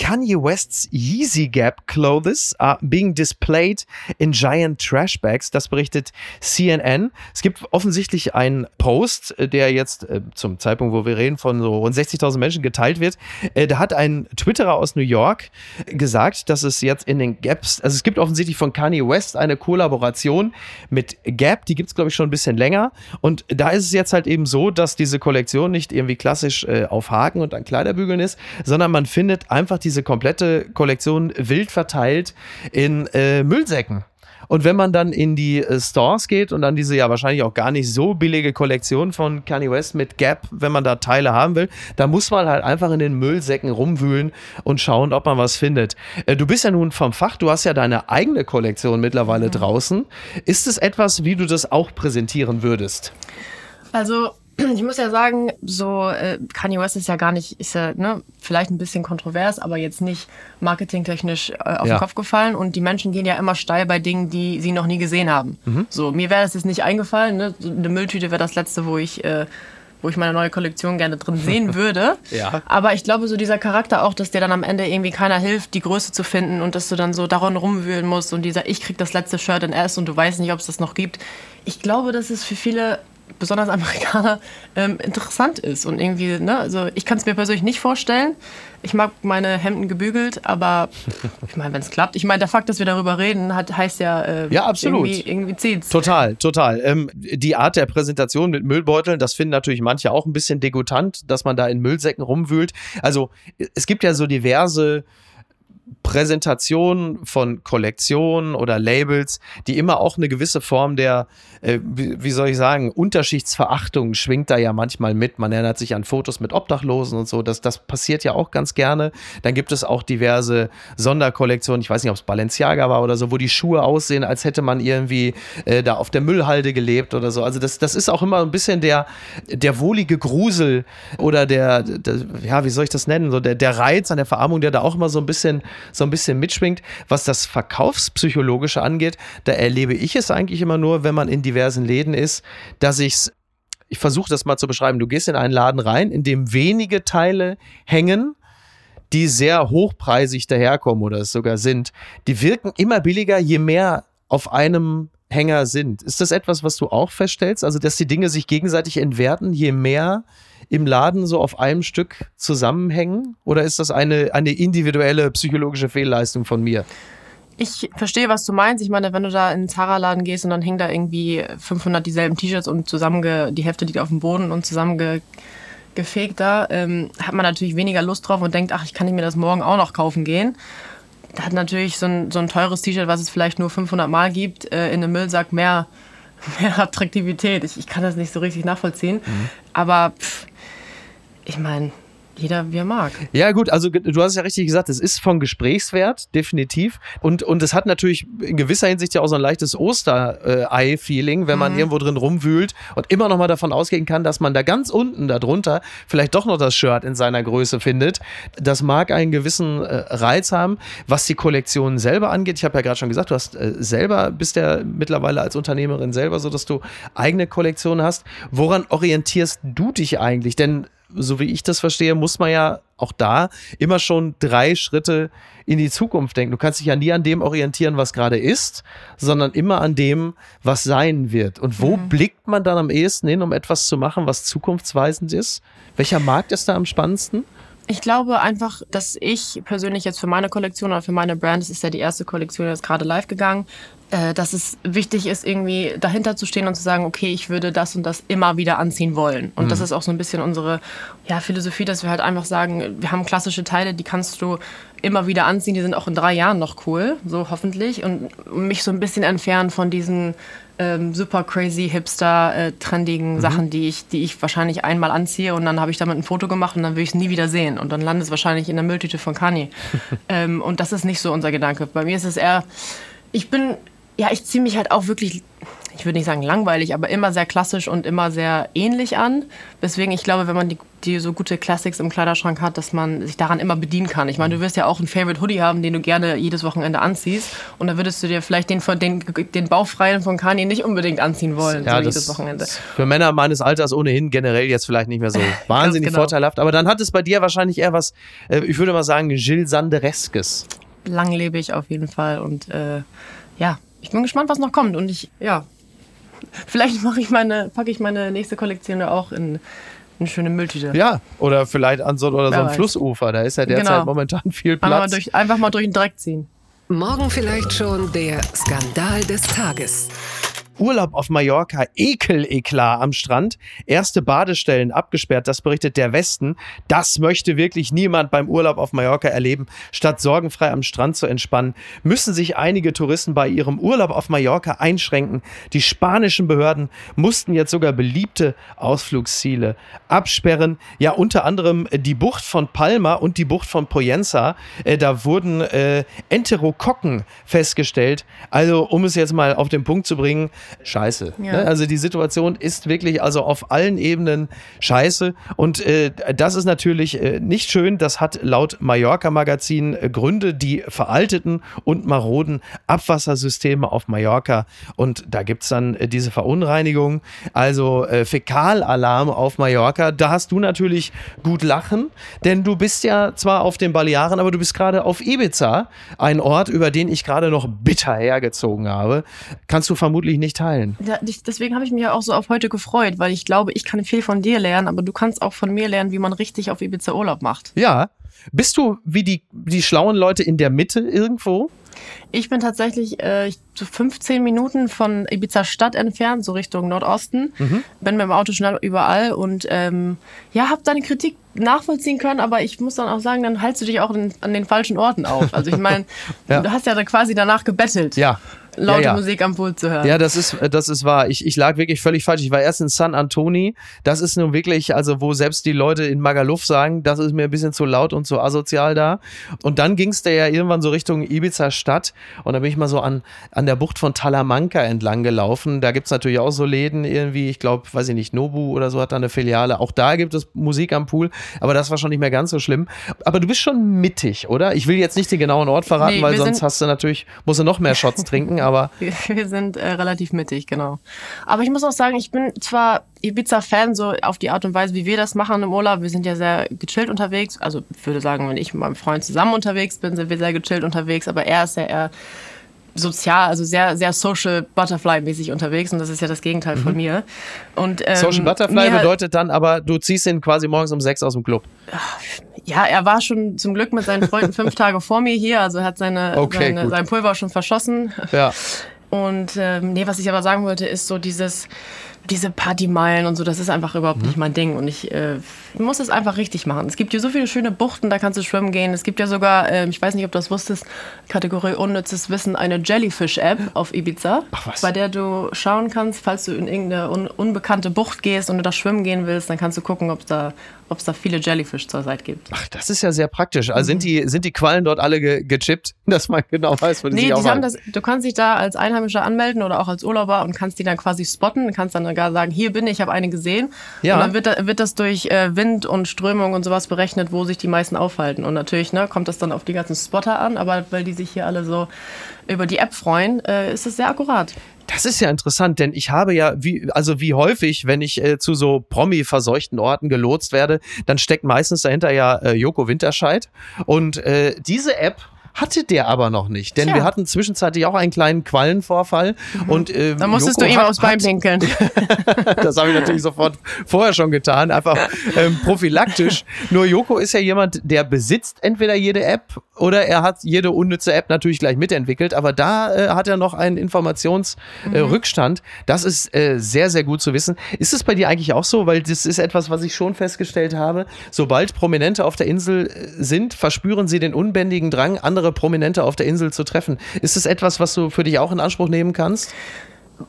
Kanye West's Yeezy Gap clothes are being displayed in giant trash bags. Das berichtet CNN. Es gibt offensichtlich einen Post, der jetzt äh, zum Zeitpunkt, wo wir reden, von so rund 60.000 Menschen geteilt wird. Äh, da hat ein Twitterer aus New York gesagt, dass es jetzt in den Gaps, also es gibt offensichtlich von Kanye West eine Kollaboration mit Gap, die gibt es glaube ich schon ein bisschen länger. Und da ist es jetzt halt eben so, dass diese Kollektion nicht irgendwie klassisch äh, auf Haken und an Kleiderbügeln ist, sondern man findet einfach diese diese komplette Kollektion wild verteilt in äh, Müllsäcken. Und wenn man dann in die äh, Stores geht und dann diese ja wahrscheinlich auch gar nicht so billige Kollektion von Kanye West mit Gap, wenn man da Teile haben will, da muss man halt einfach in den Müllsäcken rumwühlen und schauen, ob man was findet. Äh, du bist ja nun vom Fach, du hast ja deine eigene Kollektion mittlerweile mhm. draußen. Ist es etwas, wie du das auch präsentieren würdest? Also ich muss ja sagen, so äh, Kanye West ist ja gar nicht, ist ja ne, vielleicht ein bisschen kontrovers, aber jetzt nicht marketingtechnisch äh, auf ja. den Kopf gefallen. Und die Menschen gehen ja immer steil bei Dingen, die sie noch nie gesehen haben. Mhm. So mir wäre das jetzt nicht eingefallen. Ne? Eine Mülltüte wäre das letzte, wo ich äh, wo ich meine neue Kollektion gerne drin <laughs> sehen würde. ja. Aber ich glaube, so dieser Charakter auch, dass dir dann am Ende irgendwie keiner hilft, die Größe zu finden und dass du dann so daran rumwühlen musst und dieser, ich krieg das letzte Shirt in S und du weißt nicht, ob es das noch gibt. Ich glaube, das ist für viele besonders Amerikaner, ähm, interessant ist. Und irgendwie, ne, also ich kann es mir persönlich nicht vorstellen. Ich mag meine Hemden gebügelt, aber ich meine, wenn es klappt. Ich meine, der Fakt, dass wir darüber reden, hat, heißt ja, äh, ja absolut. irgendwie, irgendwie zieht's. Total, total. Ähm, die Art der Präsentation mit Müllbeuteln, das finden natürlich manche auch ein bisschen degutant, dass man da in Müllsäcken rumwühlt. Also es gibt ja so diverse Präsentation von Kollektionen oder Labels, die immer auch eine gewisse Form der, äh, wie soll ich sagen, Unterschichtsverachtung schwingt da ja manchmal mit. Man erinnert sich an Fotos mit Obdachlosen und so. Das, das passiert ja auch ganz gerne. Dann gibt es auch diverse Sonderkollektionen. Ich weiß nicht, ob es Balenciaga war oder so, wo die Schuhe aussehen, als hätte man irgendwie äh, da auf der Müllhalde gelebt oder so. Also das, das ist auch immer ein bisschen der, der wohlige Grusel oder der, der ja, wie soll ich das nennen? So der, der Reiz an der Verarmung, der da auch immer so ein bisschen so ein bisschen mitschwingt. Was das Verkaufspsychologische angeht, da erlebe ich es eigentlich immer nur, wenn man in diversen Läden ist, dass ich es, ich versuche das mal zu beschreiben, du gehst in einen Laden rein, in dem wenige Teile hängen, die sehr hochpreisig daherkommen oder es sogar sind, die wirken immer billiger, je mehr auf einem Hänger sind. Ist das etwas, was du auch feststellst? Also, dass die Dinge sich gegenseitig entwerten, je mehr im Laden so auf einem Stück zusammenhängen? Oder ist das eine, eine individuelle psychologische Fehlleistung von mir? Ich verstehe, was du meinst. Ich meine, wenn du da in den Zara-Laden gehst und dann hängen da irgendwie 500 dieselben T-Shirts und zusammenge, die Hälfte liegt auf dem Boden und zusammengefegt da, ähm, hat man natürlich weniger Lust drauf und denkt, ach, ich kann mir das morgen auch noch kaufen gehen. Da hat natürlich so ein, so ein teures T-Shirt, was es vielleicht nur 500 Mal gibt, äh, in einem Müllsack mehr, <laughs> mehr Attraktivität. Ich, ich kann das nicht so richtig nachvollziehen. Mhm. Aber pff, ich meine, jeder wie er mag. Ja, gut, also du hast es ja richtig gesagt, es ist von Gesprächswert, definitiv. Und, und es hat natürlich in gewisser Hinsicht ja auch so ein leichtes Osterei-Feeling, wenn man mhm. irgendwo drin rumwühlt und immer noch mal davon ausgehen kann, dass man da ganz unten darunter vielleicht doch noch das Shirt in seiner Größe findet. Das mag einen gewissen äh, Reiz haben. Was die Kollektion selber angeht, ich habe ja gerade schon gesagt, du hast äh, selber, bist ja mittlerweile als Unternehmerin selber so, dass du eigene Kollektionen hast. Woran orientierst du dich eigentlich? Denn so wie ich das verstehe, muss man ja auch da immer schon drei Schritte in die Zukunft denken. Du kannst dich ja nie an dem orientieren, was gerade ist, sondern immer an dem, was sein wird. Und wo mhm. blickt man dann am ehesten hin, um etwas zu machen, was zukunftsweisend ist? Welcher Markt ist da am spannendsten? Ich glaube einfach, dass ich persönlich jetzt für meine Kollektion oder für meine Brand, das ist ja die erste Kollektion, die ist gerade live gegangen, äh, dass es wichtig ist, irgendwie dahinter zu stehen und zu sagen, okay, ich würde das und das immer wieder anziehen wollen. Und mhm. das ist auch so ein bisschen unsere ja, Philosophie, dass wir halt einfach sagen, wir haben klassische Teile, die kannst du immer wieder anziehen, die sind auch in drei Jahren noch cool, so hoffentlich. Und mich so ein bisschen entfernen von diesen ähm, super crazy, hipster, äh, trendigen mhm. Sachen, die ich, die ich wahrscheinlich einmal anziehe und dann habe ich damit ein Foto gemacht und dann will ich es nie wieder sehen. Und dann landet es wahrscheinlich in der Mülltüte von Kanye. <laughs> ähm, und das ist nicht so unser Gedanke. Bei mir ist es eher, ich bin, ja, ich ziehe mich halt auch wirklich ich würde nicht sagen langweilig, aber immer sehr klassisch und immer sehr ähnlich an. Deswegen, ich glaube, wenn man die, die, so gute Classics im Kleiderschrank hat, dass man sich daran immer bedienen kann. Ich meine, du wirst ja auch einen Favorite Hoodie haben, den du gerne jedes Wochenende anziehst. Und da würdest du dir vielleicht den, den, den Bauchfreien von Kanye nicht unbedingt anziehen wollen, ja, so jedes Wochenende. Für Männer meines Alters ohnehin generell jetzt vielleicht nicht mehr so <laughs> wahnsinnig genau. vorteilhaft. Aber dann hat es bei dir wahrscheinlich eher was, äh, ich würde mal sagen, Gilles Sandereskes. Langlebig auf jeden Fall. Und äh, ja, ich bin gespannt, was noch kommt. Und ich, ja, Vielleicht mache ich meine, packe ich meine nächste Kollektion ja auch in eine schöne Mülltüte. Ja, oder vielleicht an so, oder so ein Flussufer. Da ist ja derzeit genau. momentan viel Platz. Einfach mal, durch, einfach mal durch den Dreck ziehen. Morgen vielleicht schon der Skandal des Tages. Urlaub auf Mallorca, Ekel-Eklat am Strand, erste Badestellen abgesperrt, das berichtet der Westen. Das möchte wirklich niemand beim Urlaub auf Mallorca erleben. Statt sorgenfrei am Strand zu entspannen, müssen sich einige Touristen bei ihrem Urlaub auf Mallorca einschränken. Die spanischen Behörden mussten jetzt sogar beliebte Ausflugsziele absperren. Ja, unter anderem die Bucht von Palma und die Bucht von Poyensa. Äh, da wurden äh, Enterokokken festgestellt. Also, um es jetzt mal auf den Punkt zu bringen, scheiße. Ja. Ne? Also die Situation ist wirklich also auf allen Ebenen scheiße. Und äh, das ist natürlich äh, nicht schön. Das hat laut Mallorca Magazin äh, Gründe, die veralteten und maroden Abwassersysteme auf Mallorca. Und da gibt es dann äh, diese Verunreinigung. Also äh, Fäkalalarm auf Mallorca. Da hast du natürlich gut lachen, denn du bist ja zwar auf den Balearen, aber du bist gerade auf Ibiza, ein Ort, über den ich gerade noch bitter hergezogen habe. Kannst du vermutlich nicht teilen. Ja, deswegen habe ich mich ja auch so auf heute gefreut, weil ich glaube, ich kann viel von dir lernen, aber du kannst auch von mir lernen, wie man richtig auf Ibiza Urlaub macht. Ja. Bist du wie die, die schlauen Leute in der Mitte irgendwo? Ich bin tatsächlich äh, so 15 Minuten von Ibiza Stadt entfernt, so Richtung Nordosten. Bin mit dem Auto schnell überall und ähm, ja, habe deine Kritik nachvollziehen können, aber ich muss dann auch sagen, dann haltst du dich auch in, an den falschen Orten auf. Also ich <laughs> meine, Ja. du hast ja da quasi danach gebettelt, Ja. Laute ja, ja. Musik am Pool zu hören. Ja, das ist, das ist wahr. Ich, ich lag wirklich völlig falsch. Ich war erst in San Antoni. Das ist nun wirklich, also wo selbst die Leute in Magaluf sagen, das ist mir ein bisschen zu laut und zu asozial da. Und dann ging es da ja irgendwann so Richtung Ibiza Stadt. Und da bin ich mal so an, an der Bucht von Talamanca entlang gelaufen. Da gibt's natürlich auch so Läden irgendwie. Ich glaube, weiß ich nicht, Nobu oder so hat da eine Filiale. Auch da gibt es Musik am Pool. Aber das war schon nicht mehr ganz so schlimm. Aber du bist schon mittig, oder? Ich will jetzt nicht den genauen Ort verraten, Nee, weil sonst hast du natürlich, musst du noch mehr Shots trinken. <laughs> Aber <laughs> Wir, sind äh, relativ mittig, genau. Aber ich muss auch sagen, ich bin zwar Ibiza-Fan, so auf die Art und Weise, wie wir das machen im Urlaub. Wir sind ja sehr gechillt unterwegs. Also ich würde sagen, wenn ich mit meinem Freund zusammen unterwegs bin, sind wir sehr gechillt unterwegs. Aber er ist ja eher sozial, also sehr, sehr social Butterfly-mäßig unterwegs und das ist ja das Gegenteil von mir. Und, ähm, Mhm. Social Butterfly bedeutet dann aber, du ziehst ihn quasi morgens um sechs aus dem Club. Ja, er war schon zum Glück mit seinen Freunden fünf Tage vor mir hier, also er hat seine, Okay, seine sein Pulver schon verschossen. Ja. <laughs> Und ähm, nee, was ich aber sagen wollte, ist so dieses, diese Partymeilen und so, das ist einfach überhaupt nicht mein Ding. Und ich äh, muss es einfach richtig machen. Es gibt hier so viele schöne Buchten, da kannst du schwimmen gehen. Es gibt ja sogar, ähm, ich weiß nicht, ob du das wusstest, Kategorie unnützes Wissen, eine Jellyfish-App auf Ibiza, Ach, was? bei der du schauen kannst, falls du in irgendeine un unbekannte Bucht gehst und du da schwimmen gehen willst, dann kannst du gucken, ob es da, ob's da viele Jellyfish zur Seite gibt. Ach, das ist ja sehr praktisch. Also sind die, sind die Quallen dort alle ge gechippt, <laughs> dass man genau weiß, wo die Nee, sich die haben das, du kannst dich da als Einheimischer anmelden oder auch als Urlauber und kannst die dann quasi spotten. Kannst dann sogar sagen, hier bin ich, ich habe eine gesehen. Ja. Und dann wird, da, wird das durch äh, Wind und Strömung und sowas berechnet, wo sich die meisten aufhalten. Und natürlich ne, kommt das dann auf die ganzen Spotter an, aber weil die sich hier alle so über die App freuen, äh, ist es sehr akkurat. Das ist ja interessant, denn ich habe ja, wie, also wie häufig, wenn ich äh, zu so Promi-verseuchten Orten gelotst werde, dann steckt meistens dahinter ja äh, Joko Winterscheid. Und äh, diese App hatte der aber noch nicht, denn Tja. wir hatten zwischenzeitlich auch einen kleinen Quallenvorfall und äh, Da musstest Joko du ihm aufs Bein pinkeln. <laughs> Das habe ich natürlich sofort vorher schon getan, einfach ähm, prophylaktisch. Nur Joko ist ja jemand, der besitzt entweder jede App oder er hat jede unnütze App natürlich gleich mitentwickelt, aber da äh, hat er noch einen Informationsrückstand. Äh, Rückstand. das ist äh, sehr, sehr gut zu wissen. Ist es bei dir eigentlich auch so? Weil das ist etwas, was ich schon festgestellt habe. Sobald Prominente auf der Insel äh, sind, verspüren sie den unbändigen Drang, andere Prominente auf der Insel zu treffen. Ist es etwas, was du für dich auch in Anspruch nehmen kannst?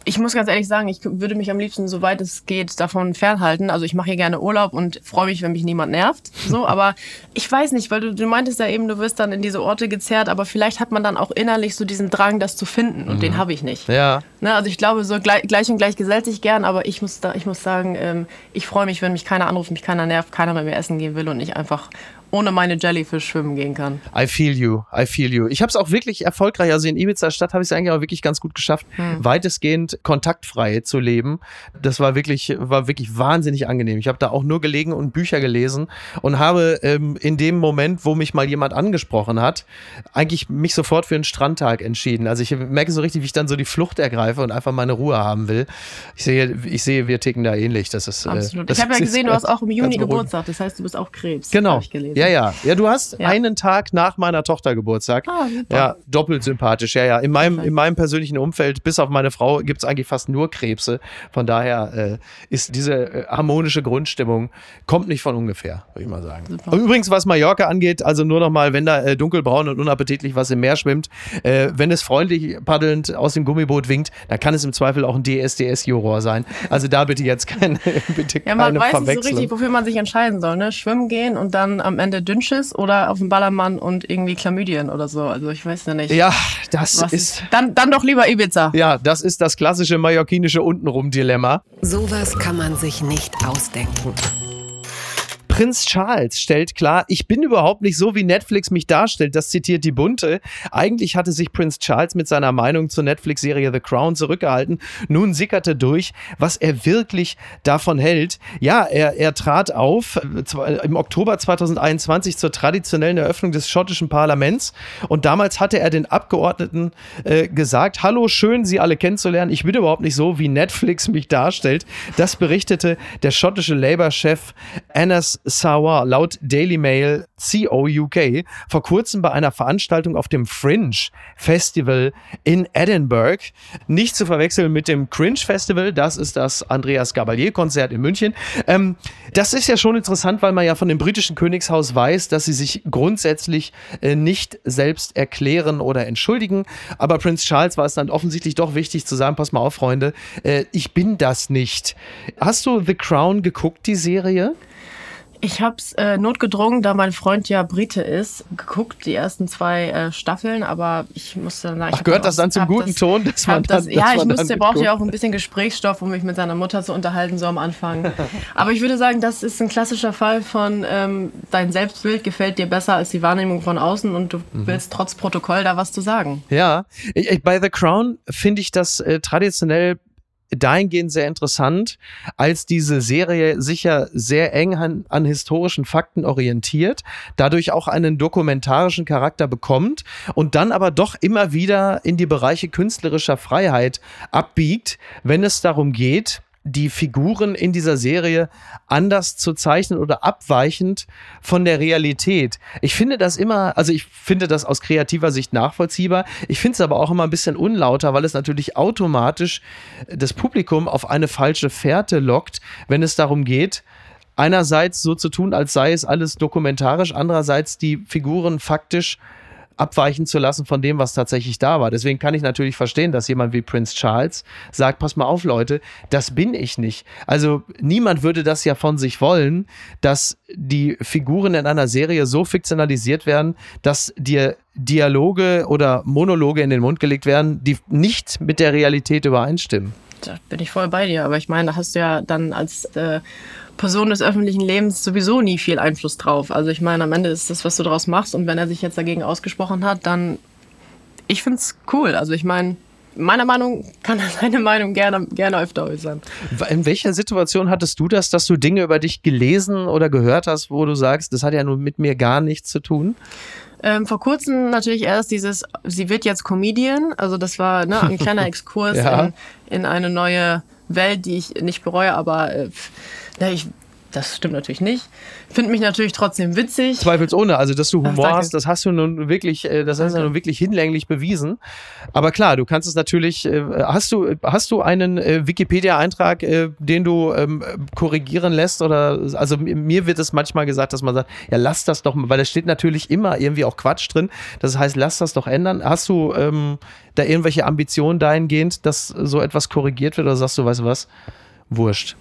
Ich muss ganz ehrlich sagen, ich würde mich am liebsten, soweit es geht, davon fernhalten. Also ich mache hier gerne Urlaub und freue mich, wenn mich niemand nervt. So, <laughs> aber ich weiß nicht, weil du, du meintest ja eben, du wirst dann in diese Orte gezerrt, aber vielleicht hat man dann auch innerlich so diesen Drang, das zu finden und den habe ich nicht. Ja. Ne, also ich glaube, so gleich, gleich und gleich gesellt sich gern, aber ich muss, da, ich muss sagen, ähm, ich freue mich, wenn mich keiner anruft, mich keiner nervt, keiner mit mir essen gehen will und ich einfach ohne meine Jellyfish schwimmen gehen kann. I feel you, I feel you. Ich habe es auch wirklich erfolgreich, also in Ibiza Stadt habe ich es eigentlich auch wirklich ganz gut geschafft, weitestgehend kontaktfrei zu leben. Das war wirklich, war wirklich wahnsinnig angenehm. Ich habe da auch nur gelegen und Bücher gelesen und habe ähm, in dem Moment, wo mich mal jemand angesprochen hat, eigentlich mich sofort für einen Strandtag entschieden. Also ich merke so richtig, wie ich dann so die Flucht ergreife und einfach meine Ruhe haben will. Ich sehe, ich sehe, wir ticken da ähnlich. Das ist äh, Absolut. das ich habe ja gesehen, du hast auch im Juni. Geburtstag, das heißt, du bist auch Krebs. Genau. Ja, ja. <laughs> Ja, du hast Ja. einen Tag nach meiner Tochter Geburtstag. Ah. Ja, doppelt sympathisch. Ja, ja. In meinem, in meinem persönlichen Umfeld, bis auf meine Frau, gibt es eigentlich fast nur Krebse. Von daher äh, ist diese äh, harmonische Grundstimmung, kommt nicht von ungefähr, würde ich mal sagen. Super. Übrigens, was Mallorca angeht, also nur noch mal, wenn da äh, dunkelbraun und unappetitlich was im Meer schwimmt, äh, wenn es freundlich paddelnd aus dem Gummiboot winkt, dann kann es im Zweifel auch ein DSDS-Juror sein. Also da bitte jetzt keine, <laughs> bitte Ja, man keine weiß nicht so richtig, wofür man sich entscheiden soll, ne? Schwimmen gehen und dann am Ende Dünnschiss oder auf den Ballermann und irgendwie Chlamydien oder so. Also ich weiß ja nicht. ja, das was ist... Dann, dann doch lieber Ibiza. Ja, das ist das klassische mallorquinische Untenrum-Dilemma. Sowas kann man sich nicht ausdenken. Prinz Charles stellt klar, ich bin überhaupt nicht so, wie Netflix mich darstellt. Das zitiert die Bunte. Eigentlich hatte sich Prinz Charles mit seiner Meinung zur Netflix-Serie The Crown zurückgehalten. Nun sickerte durch, was er wirklich davon hält. Ja, er, er trat auf äh, im Oktober 2021 zur traditionellen Eröffnung des schottischen Parlaments. Und damals hatte er den Abgeordneten äh, gesagt, hallo, schön, Sie alle kennenzulernen. Ich bin überhaupt nicht so, wie Netflix mich darstellt. Das berichtete der schottische Labour-Chef Anas Sawar laut Daily Mail CO UK vor kurzem bei einer Veranstaltung auf dem Fringe Festival in Edinburgh. Nicht zu verwechseln mit dem Cringe Festival, das ist das Andreas Gabalier Konzert in München. Ähm, das ist ja schon interessant, weil man ja von dem britischen Königshaus weiß, dass sie sich grundsätzlich äh, nicht selbst erklären oder entschuldigen. Aber Prince Charles war es dann offensichtlich doch wichtig zu sagen, pass mal auf, Freunde, äh, ich bin das nicht. Hast du The Crown geguckt, die Serie? Ich habe es äh, notgedrungen, da mein Freund ja Brite ist, geguckt, die ersten zwei äh, Staffeln, aber ich musste dann... Ach, gehört das dann zum guten das, Ton, dass man das, dann, Ja, ich musste, brauchte ja auch ein bisschen Gesprächsstoff, um mich mit seiner Mutter zu unterhalten, so am Anfang. <laughs> aber ich würde sagen, das ist ein klassischer Fall von ähm, dein Selbstbild gefällt dir besser als die Wahrnehmung von außen und du mhm. willst trotz Protokoll da was zu sagen. Ja, ich, bei The Crown finde ich das äh, traditionell dahingehend sehr interessant, als diese Serie sicher sehr eng an, an, historischen Fakten orientiert, dadurch auch einen dokumentarischen Charakter bekommt und dann aber doch immer wieder in die Bereiche künstlerischer Freiheit abbiegt, wenn es darum geht, die Figuren in dieser Serie anders zu zeichnen oder abweichend von der Realität. Ich finde das immer, also ich finde das aus kreativer Sicht nachvollziehbar. Ich finde es aber auch immer ein bisschen unlauter, weil es natürlich automatisch das Publikum auf eine falsche Fährte lockt, wenn es darum geht, einerseits so zu tun, als sei es alles dokumentarisch, andererseits die Figuren faktisch abweichen zu lassen von dem, was tatsächlich da war. Deswegen kann ich natürlich verstehen, dass jemand wie Prince Charles sagt, pass mal auf, Leute, das bin ich nicht. Also niemand würde das ja von sich wollen, dass die Figuren in einer Serie so fiktionalisiert werden, dass dir Dialoge oder Monologe in den Mund gelegt werden, die nicht mit der Realität übereinstimmen. Da bin ich voll bei dir, aber ich meine, da hast du ja dann als äh, Person des öffentlichen Lebens sowieso nie viel Einfluss drauf. Also ich meine, am Ende ist das, was du daraus machst. Und wenn er sich jetzt dagegen ausgesprochen hat, dann, ich finde es cool. Also ich meine, meiner Meinung kann er seine Meinung gerne, gerne öfter äußern. In welcher Situation hattest du das, dass du Dinge über dich gelesen oder gehört hast, wo du sagst, das hat ja nun mit mir gar nichts zu tun? Ähm, vor kurzem natürlich erst dieses, sie wird jetzt Comedian. Also das war ne, ein <laughs> kleiner Exkurs ja. in, in eine neue Welt, die ich nicht bereue, aber äh, na, ich, das stimmt natürlich nicht. Finde mich natürlich trotzdem witzig. Zweifelsohne, also dass du Humor Ach, hast, das hast du nun wirklich, äh, das hast du nun wirklich hinlänglich bewiesen. Aber klar, du kannst es natürlich, äh, hast du, hast du einen äh, Wikipedia-Eintrag, den du ähm, korrigieren lässt? Oder also mir wird es manchmal gesagt, dass man sagt, ja, lass das doch mal, weil da steht natürlich immer irgendwie auch Quatsch drin. Das heißt, lass das doch ändern. Hast du ähm, da irgendwelche Ambitionen dahingehend, dass so etwas korrigiert wird oder sagst du, weißt du was? Wurscht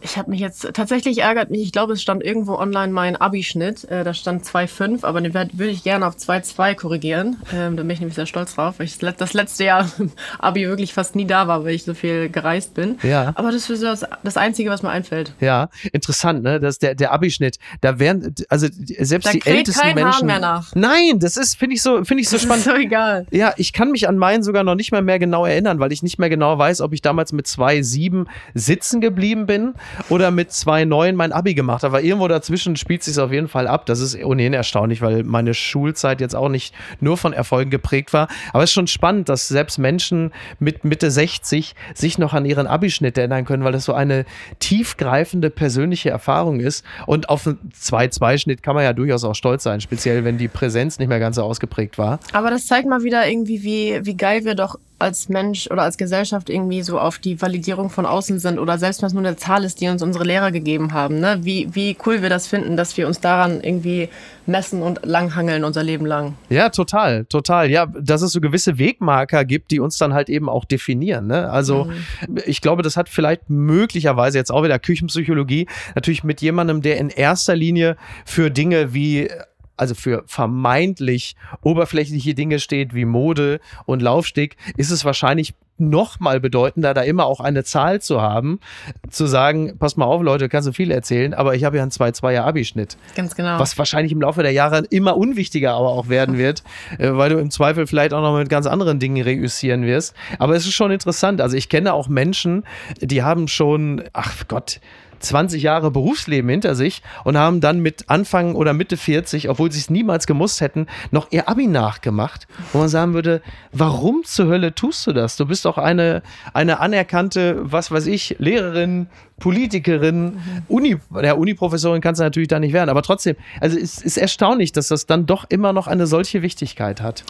ich habe mich jetzt tatsächlich ärgert mich. Ich glaube, es stand irgendwo online mein Abischnitt. Äh, da stand 2,5, aber den würde ich gerne auf 2,2 korrigieren. Ähm, da bin ich nämlich sehr stolz drauf, weil ich das letzte Jahr im <laughs> Abi wirklich fast nie da war, weil ich so viel gereist bin. Ja. Aber das ist das, das Einzige, was mir einfällt. Ja, interessant, ne? Das der der Abischnitt. Da wären also selbst da die ältesten kein Menschen. Hahn mehr nach. Nein, das ist finde ich so finde ich so spannend. Das ist so egal. Ja, ich kann mich an meinen sogar noch nicht mal mehr genau erinnern, weil ich nicht mehr genau weiß, ob ich damals mit 2,7 sitzen geblieben bin oder mit 2,9 mein Abi gemacht. Aber irgendwo dazwischen spielt sich auf jeden Fall ab. Das ist ohnehin erstaunlich, weil meine Schulzeit jetzt auch nicht nur von Erfolgen geprägt war. Aber es ist schon spannend, dass selbst Menschen mit Mitte 60 sich noch an ihren Abischnitt erinnern können, weil das so eine tiefgreifende persönliche Erfahrung ist. Und auf einen 2-2-Schnitt kann man ja durchaus auch stolz sein, speziell wenn die Präsenz nicht mehr ganz so ausgeprägt war. Aber das zeigt mal wieder irgendwie, wie, wie geil wir doch als Mensch oder als Gesellschaft irgendwie so auf die Validierung von außen sind oder selbst wenn es nur eine Zahl ist, die uns unsere Lehrer gegeben haben, ne? wie, wie cool wir das finden, dass wir uns daran irgendwie messen und langhangeln unser Leben lang. Ja, total, total. Ja, dass es so gewisse Wegmarker gibt, die uns dann halt eben auch definieren. Ne? Also mhm. ich glaube, das hat vielleicht möglicherweise jetzt auch wieder Küchenpsychologie natürlich mit jemandem, der in erster Linie für Dinge wie also für vermeintlich oberflächliche Dinge steht wie Mode und Laufsteg, ist es wahrscheinlich noch mal bedeutender, da immer auch eine Zahl zu haben, zu sagen, pass mal auf, Leute, kannst du viel erzählen, aber ich habe ja einen 2-2er Abischnitt. Ganz genau. Was wahrscheinlich im Laufe der Jahre immer unwichtiger aber auch werden <laughs> wird, äh, weil du im Zweifel vielleicht auch noch mit ganz anderen Dingen reüssieren wirst. Aber es ist schon interessant. Also ich kenne auch Menschen, die haben schon, ach Gott, 20 Jahre Berufsleben hinter sich und haben dann mit Anfang oder Mitte 40, obwohl sie es niemals gemusst hätten, noch ihr Abi nachgemacht. Wo man sagen würde, warum zur Hölle tust du das? Du bist doch eine, eine anerkannte, was weiß ich, Lehrerin, Politikerin, Uni, der Uniprofessorin kannst du natürlich da nicht werden, aber trotzdem, also es ist erstaunlich, dass das dann doch immer noch eine solche Wichtigkeit hat.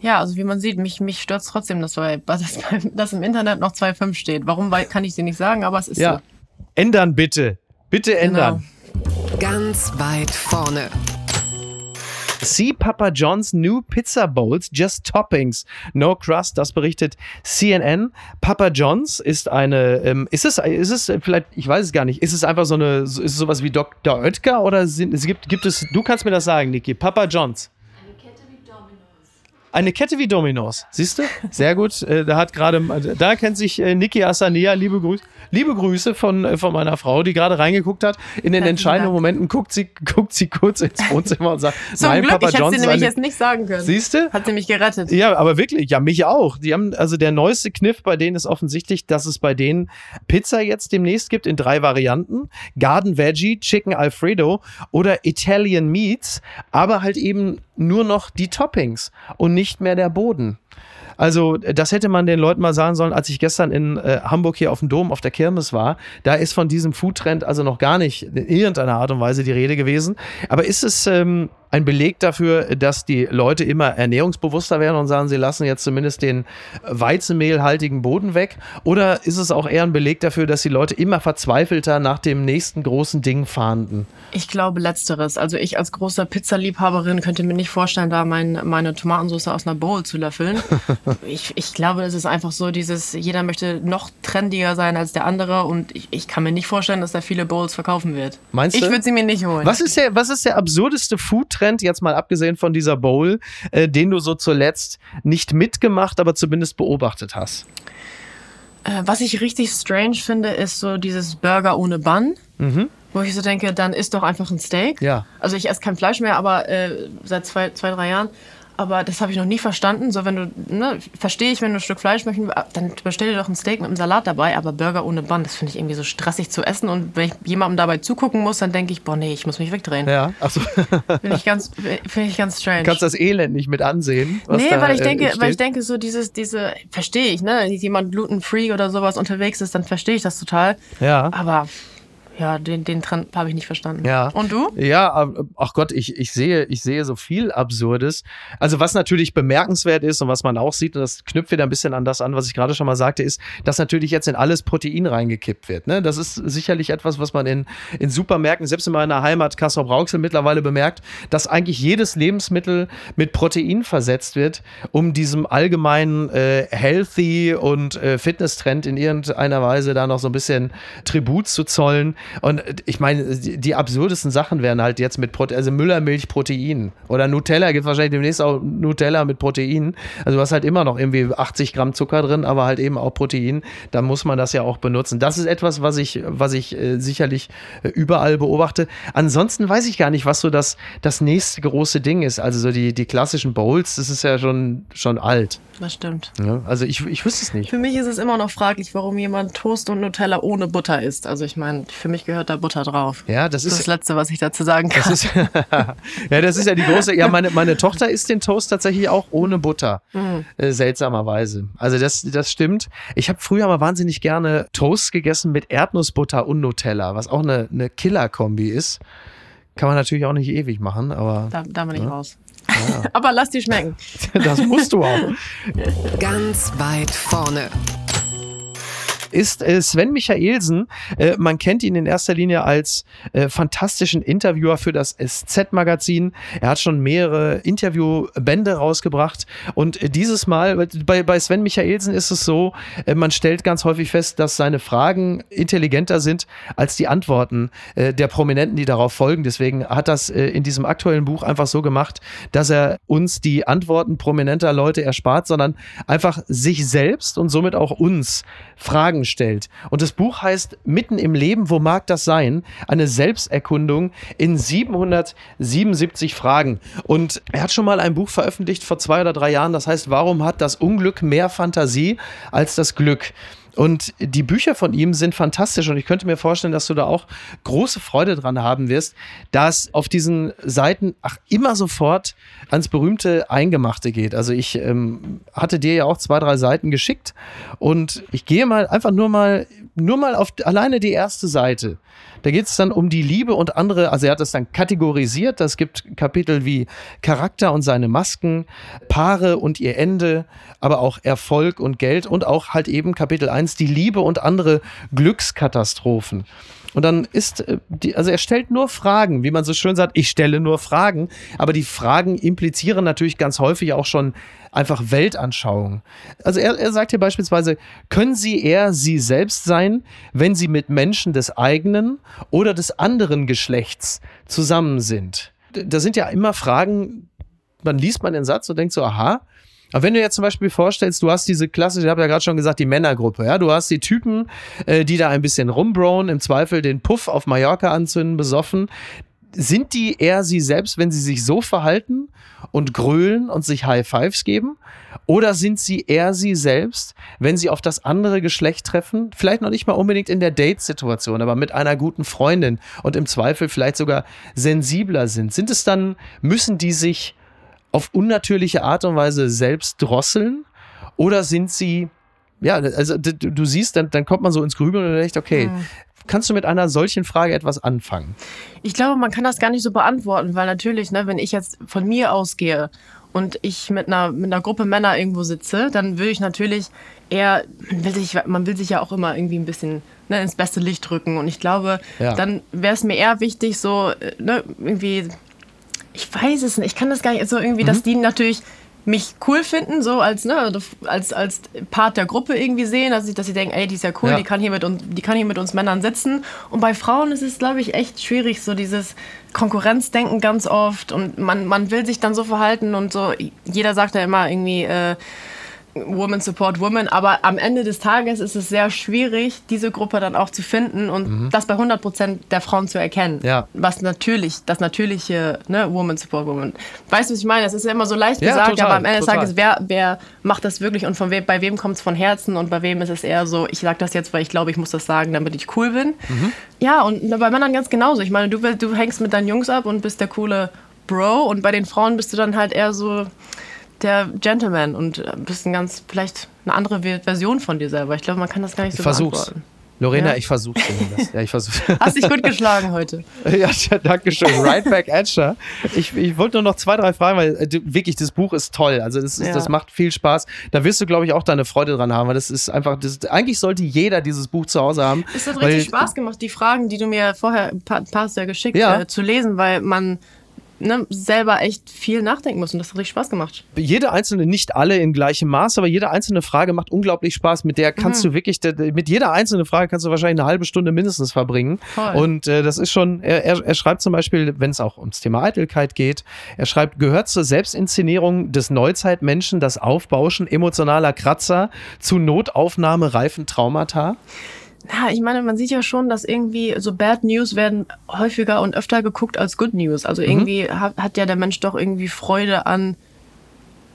Ja, also wie man sieht, mich, mich stört trotzdem, dass, bei, dass, <laughs> dass im Internet noch 2,5 steht. Warum, kann ich dir nicht sagen, aber es ist Ja. so. Ändern bitte. Bitte ändern. Ganz weit vorne. See Papa John's new Pizza Bowls, just toppings, no crust, das berichtet CNN. Papa John's ist eine, ähm, ist es, ist es vielleicht, ich weiß es gar nicht, ist es einfach so eine, ist es sowas wie Dr. Oetker oder sind, es gibt, gibt es, du kannst mir das sagen, Niki, Papa John's. Eine Kette wie Domino's. Siehst du? Sehr gut. Äh, Da hat gerade, da kennt sich äh, Niki Asania. Liebe Grüße, liebe Grüße von, äh, von meiner Frau, die gerade reingeguckt hat. In den entscheidenden. Momenten guckt sie, guckt sie kurz ins Wohnzimmer und sagt, Zum nein, Glück, Papa ich hätte John's sie nämlich eine, jetzt nicht sagen können. Siehst du? Hat sie mich gerettet. Ja, aber wirklich, ja, mich auch. Die haben, also der neueste Kniff bei denen ist offensichtlich, dass es bei denen Pizza jetzt demnächst gibt in drei Varianten. Garden Veggie, Chicken Alfredo oder Italian Meats, aber halt eben nur noch die Toppings und nicht mehr der Boden. Also, das hätte man den Leuten mal sagen sollen, als ich gestern in äh, Hamburg hier auf dem Dom auf der Kirmes war. Da ist von diesem Foodtrend also noch gar nicht in irgendeiner Art und Weise die Rede gewesen. Aber ist es ähm, ein Beleg dafür, dass die Leute immer ernährungsbewusster werden und sagen, sie lassen jetzt zumindest den weizenmehlhaltigen Boden weg? Oder ist es auch eher ein Beleg dafür, dass die Leute immer verzweifelter nach dem nächsten großen Ding fahnden? Ich glaube letzteres. Also ich als großer Pizzaliebhaberin könnte mir nicht vorstellen, da mein, meine Tomatensauce aus einer Bowl zu löffeln. <laughs> ich, ich glaube, es ist einfach so dieses, jeder möchte noch trendiger sein als der andere und ich, ich kann mir nicht vorstellen, dass da viele Bowls verkaufen wird. Meinst ich du? würde sie mir nicht holen. Was ist der, was ist der absurdeste Foodtrend, jetzt mal abgesehen von dieser Bowl, äh, den du so zuletzt nicht mitgemacht, aber zumindest beobachtet hast? Äh, was ich richtig strange finde, ist so dieses Burger ohne Bun. Wo ich so denke, dann isst doch einfach ein Steak. Ja. Also ich esse kein Fleisch mehr, aber äh, seit zwei, zwei, drei Jahren. Aber das habe ich noch nie verstanden. So, wenn du, ne, verstehe ich, wenn du ein Stück Fleisch möchten, dann bestell dir doch ein Steak mit einem Salat dabei. Aber Burger ohne Bun, das finde ich irgendwie so stressig zu essen. Und wenn ich jemandem dabei zugucken muss, dann denke ich, boah, nee, ich muss mich wegdrehen. Ja, achso. Finde ich ganz, finde ich ganz strange. Kannst das Elend nicht mit ansehen? was Nee, weil ich äh, denke, weil ich steht? denke, so dieses, diese, verstehe ich, ne? Wenn jemand gluten-free oder sowas unterwegs ist, dann verstehe ich das total. Ja. Aber ja, den, den Trend habe ich nicht verstanden. Ja. Und du? Ja, aber- ach Gott, ich, ich sehe, ich sehe so viel Absurdes. Also was natürlich bemerkenswert ist und was man auch sieht, und das knüpft wieder ein bisschen an das an, was ich gerade schon mal sagte, ist, dass natürlich jetzt in alles Protein reingekippt wird. Ne? Das ist sicherlich etwas, was man in, in Supermärkten, selbst in meiner Heimat Kassel-Brauxel mittlerweile bemerkt, dass eigentlich jedes Lebensmittel mit Protein versetzt wird, um diesem allgemeinen äh, Healthy und äh, Fitness-Trend in irgendeiner Weise da noch so ein bisschen Tribut zu zollen. Und ich meine, die, absurdesten Sachen werden halt jetzt mit Protein, also Müllermilch Protein oder Nutella gibt wahrscheinlich demnächst auch Nutella mit Protein. Also du hast halt immer noch irgendwie 80 Gramm Zucker drin, aber halt eben auch Protein. Da muss man das ja auch benutzen. Das ist etwas, was ich, was ich äh, sicherlich äh, überall beobachte. Ansonsten weiß ich gar nicht, was so das, das nächste große Ding ist. Also so die, die klassischen Bowls, das ist ja schon, schon alt. Das stimmt. Ne? Also ich, ich wüsste es nicht. Für mich ist es immer noch fraglich, warum jemand Toast und Nutella ohne Butter isst. Also ich meine, für mich gehört da Butter drauf. Ja, das Das ist das Letzte, was ich dazu sagen kann. Das ist, <laughs> ja, das ist ja die große. Ja, meine, meine Tochter isst den Toast tatsächlich auch ohne Butter. Äh, seltsamerweise. Also das, das stimmt. Ich habe früher mal wahnsinnig gerne Toast gegessen mit Erdnussbutter und Nutella, was auch eine, eine Killer-Kombi ist. Kann man natürlich auch nicht ewig machen, aber da, da bin ich raus. <laughs> Aber lass die schmecken. das musst du auch. Ganz weit vorne. Ist äh, Sven Michaelsen. Äh, man kennt ihn in erster Linie als äh, fantastischen Interviewer für das SZ-Magazin. Er hat schon mehrere Interviewbände rausgebracht. Und äh, dieses Mal, bei, bei Sven Michaelsen ist es so, äh, man stellt ganz häufig fest, dass seine Fragen intelligenter sind als die Antworten äh, der Prominenten, die darauf folgen. Deswegen hat das in diesem aktuellen Buch einfach so gemacht, dass er uns die Antworten prominenter Leute erspart, sondern einfach sich selbst und somit auch uns Fragen stellt. Und das Buch heißt Mitten im Leben, wo mag das sein? Eine Selbsterkundung in 777 Fragen. Und er hat schon mal ein Buch veröffentlicht vor zwei oder drei Jahren, das heißt, warum hat das Unglück mehr Fantasie als das Glück? Und die Bücher von ihm sind fantastisch und ich könnte mir vorstellen, dass du da auch große Freude dran haben wirst, dass auf diesen Seiten ach, immer sofort ans berühmte Eingemachte geht. Also ich ähm, hatte dir ja auch zwei, drei Seiten geschickt und ich gehe mal einfach nur mal, nur mal auf alleine die erste Seite. Da geht es dann um die Liebe und andere, also er hat es dann kategorisiert. Es gibt Kapitel wie Charakter und seine Masken, Paare und ihr Ende, aber auch Erfolg und Geld und auch halt eben Kapitel 1, die Liebe und andere Glückskatastrophen. Und dann ist, äh, also er stellt nur Fragen, wie man so schön sagt, ich stelle nur Fragen, aber die Fragen implizieren natürlich ganz häufig auch schon einfach Weltanschauung. Also er, er sagt hier beispielsweise, können Sie eher Sie selbst sein, wenn Sie mit Menschen des eigenen oder des anderen Geschlechts zusammen sind? Da sind ja immer Fragen, man liest man den Satz und denkt so, aha, aber wenn du jetzt zum Beispiel vorstellst, du hast diese klassische, ich habe ja gerade schon gesagt, die Männergruppe, ja, du hast die Typen, äh, die da ein bisschen rumbrown, im Zweifel den Puff auf Mallorca anzünden, besoffen. Sind die eher sie selbst, wenn sie sich so verhalten und grölen und sich High Fives geben? Oder sind sie eher sie selbst, wenn sie auf das andere Geschlecht treffen? Vielleicht noch nicht mal unbedingt in der Date-Situation, aber mit einer guten Freundin und im Zweifel vielleicht sogar sensibler sind. Sind es dann, müssen die sich auf unnatürliche Art und Weise selbst drosseln? Oder sind sie, ja, also du, du siehst, dann, dann kommt man so ins Grübeln und denkt, okay, hm. Kannst du mit einer solchen Frage etwas anfangen? Ich glaube, man kann das gar nicht so beantworten, weil natürlich, ne, wenn ich jetzt von mir ausgehe und ich mit einer, mit einer Gruppe Männer irgendwo sitze, dann würde ich natürlich eher, man will sich, man will sich ja auch immer irgendwie ein bisschen ne, ins beste Licht rücken. Und ich glaube, ja. dann wäre es mir eher wichtig, so ne, irgendwie ich weiß es nicht, ich kann das gar nicht so irgendwie, mhm. dass die natürlich mich cool finden, so als, ne, als, als Part der Gruppe irgendwie sehen, dass, ich, dass sie denken, ey, die ist ja cool, ja. Die, kann hier mit uns, die kann hier mit uns Männern sitzen. Und bei Frauen ist es, glaube ich, echt schwierig, so dieses Konkurrenzdenken ganz oft. Und man, man will sich dann so verhalten und so, jeder sagt ja immer irgendwie, äh, Women Support Women, aber am Ende des Tages ist es sehr schwierig, diese Gruppe dann auch zu finden und mhm. das bei 100 Prozent der Frauen zu erkennen. Ja. Was natürlich, das natürliche ne, Woman Support Women. Weißt du, was ich meine? Das ist ja immer so leicht ja, gesagt, total, aber am Ende total. des Tages, wer, wer macht das wirklich und von we bei wem kommt es von Herzen und bei wem ist es eher so, ich sage das jetzt, weil ich glaube, ich muss das sagen, damit ich cool bin. Mhm. Ja, und bei Männern ganz genauso. Ich meine, du, du hängst mit deinen Jungs ab und bist der coole Bro und bei den Frauen bist du dann halt eher so der Gentleman und äh, bist ein ganz, vielleicht eine andere Version von dir selber. Ich glaube, man kann das gar nicht so ich versuch's. beantworten. Lorena, ja? ich versuch's zumindest. Ja, ich versuch's. <laughs> Hast dich gut geschlagen heute. <laughs> ja, danke schön. Right back at Ich, ich wollte nur noch zwei, drei Fragen, weil äh, wirklich, das Buch ist toll. Also das, ist, ja. das macht viel Spaß. Da wirst du, glaube ich, auch deine Freude dran haben, weil das ist einfach, das, eigentlich sollte jeder dieses Buch zu Hause haben. Es hat richtig Spaß gemacht, die Fragen, die du mir vorher ein paar, paar ja geschickt ja. Äh, zu lesen, weil man ne, selber echt viel nachdenken muss und das hat richtig Spaß gemacht. Jede einzelne, nicht alle in gleichem Maß, aber jede einzelne Frage macht unglaublich Spaß. Mit der kannst mhm. du wirklich, mit jeder einzelnen Frage kannst du wahrscheinlich eine halbe Stunde mindestens verbringen. Voll. Und äh, das ist schon, er, er, er schreibt zum Beispiel, wenn es auch ums Thema Eitelkeit geht, er schreibt, gehört zur Selbstinszenierung des Neuzeitmenschen das Aufbauschen emotionaler Kratzer zu Notaufnahme reifen Traumata? Ja, ich meine, man sieht ja schon, dass irgendwie so Bad News werden häufiger und öfter geguckt als Good News. Also mhm. irgendwie mhm. hat, hat ja der Mensch doch irgendwie Freude an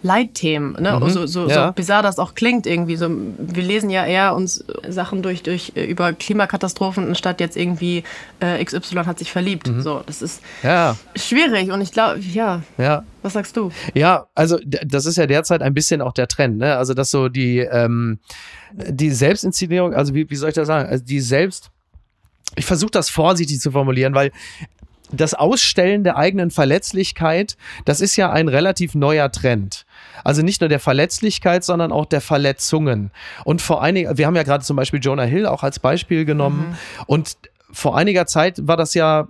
Leitthemen, ne? Mhm. So, so, ja. so bizarr das auch klingt irgendwie. So, wir lesen ja eher uns Sachen durch, durch äh, über Klimakatastrophen, anstatt jetzt irgendwie äh, XY hat sich verliebt. Mhm. So, das ist ja. schwierig und ich glaube, ja. ja. Was sagst du? Ja, also das ist ja derzeit ein bisschen auch der Trend, ne? Also dass so die, ähm, die Selbstinszenierung, also wie, wie soll ich das sagen? Also die Selbst, ich versuche das vorsichtig zu formulieren, weil das Ausstellen der eigenen Verletzlichkeit, das ist ja ein relativ neuer Trend. Also nicht nur der Verletzlichkeit, sondern auch der Verletzungen. Und vor einigen, wir haben ja gerade zum Beispiel Jonah Hill auch als Beispiel genommen. Mhm. Und vor einiger Zeit war das ja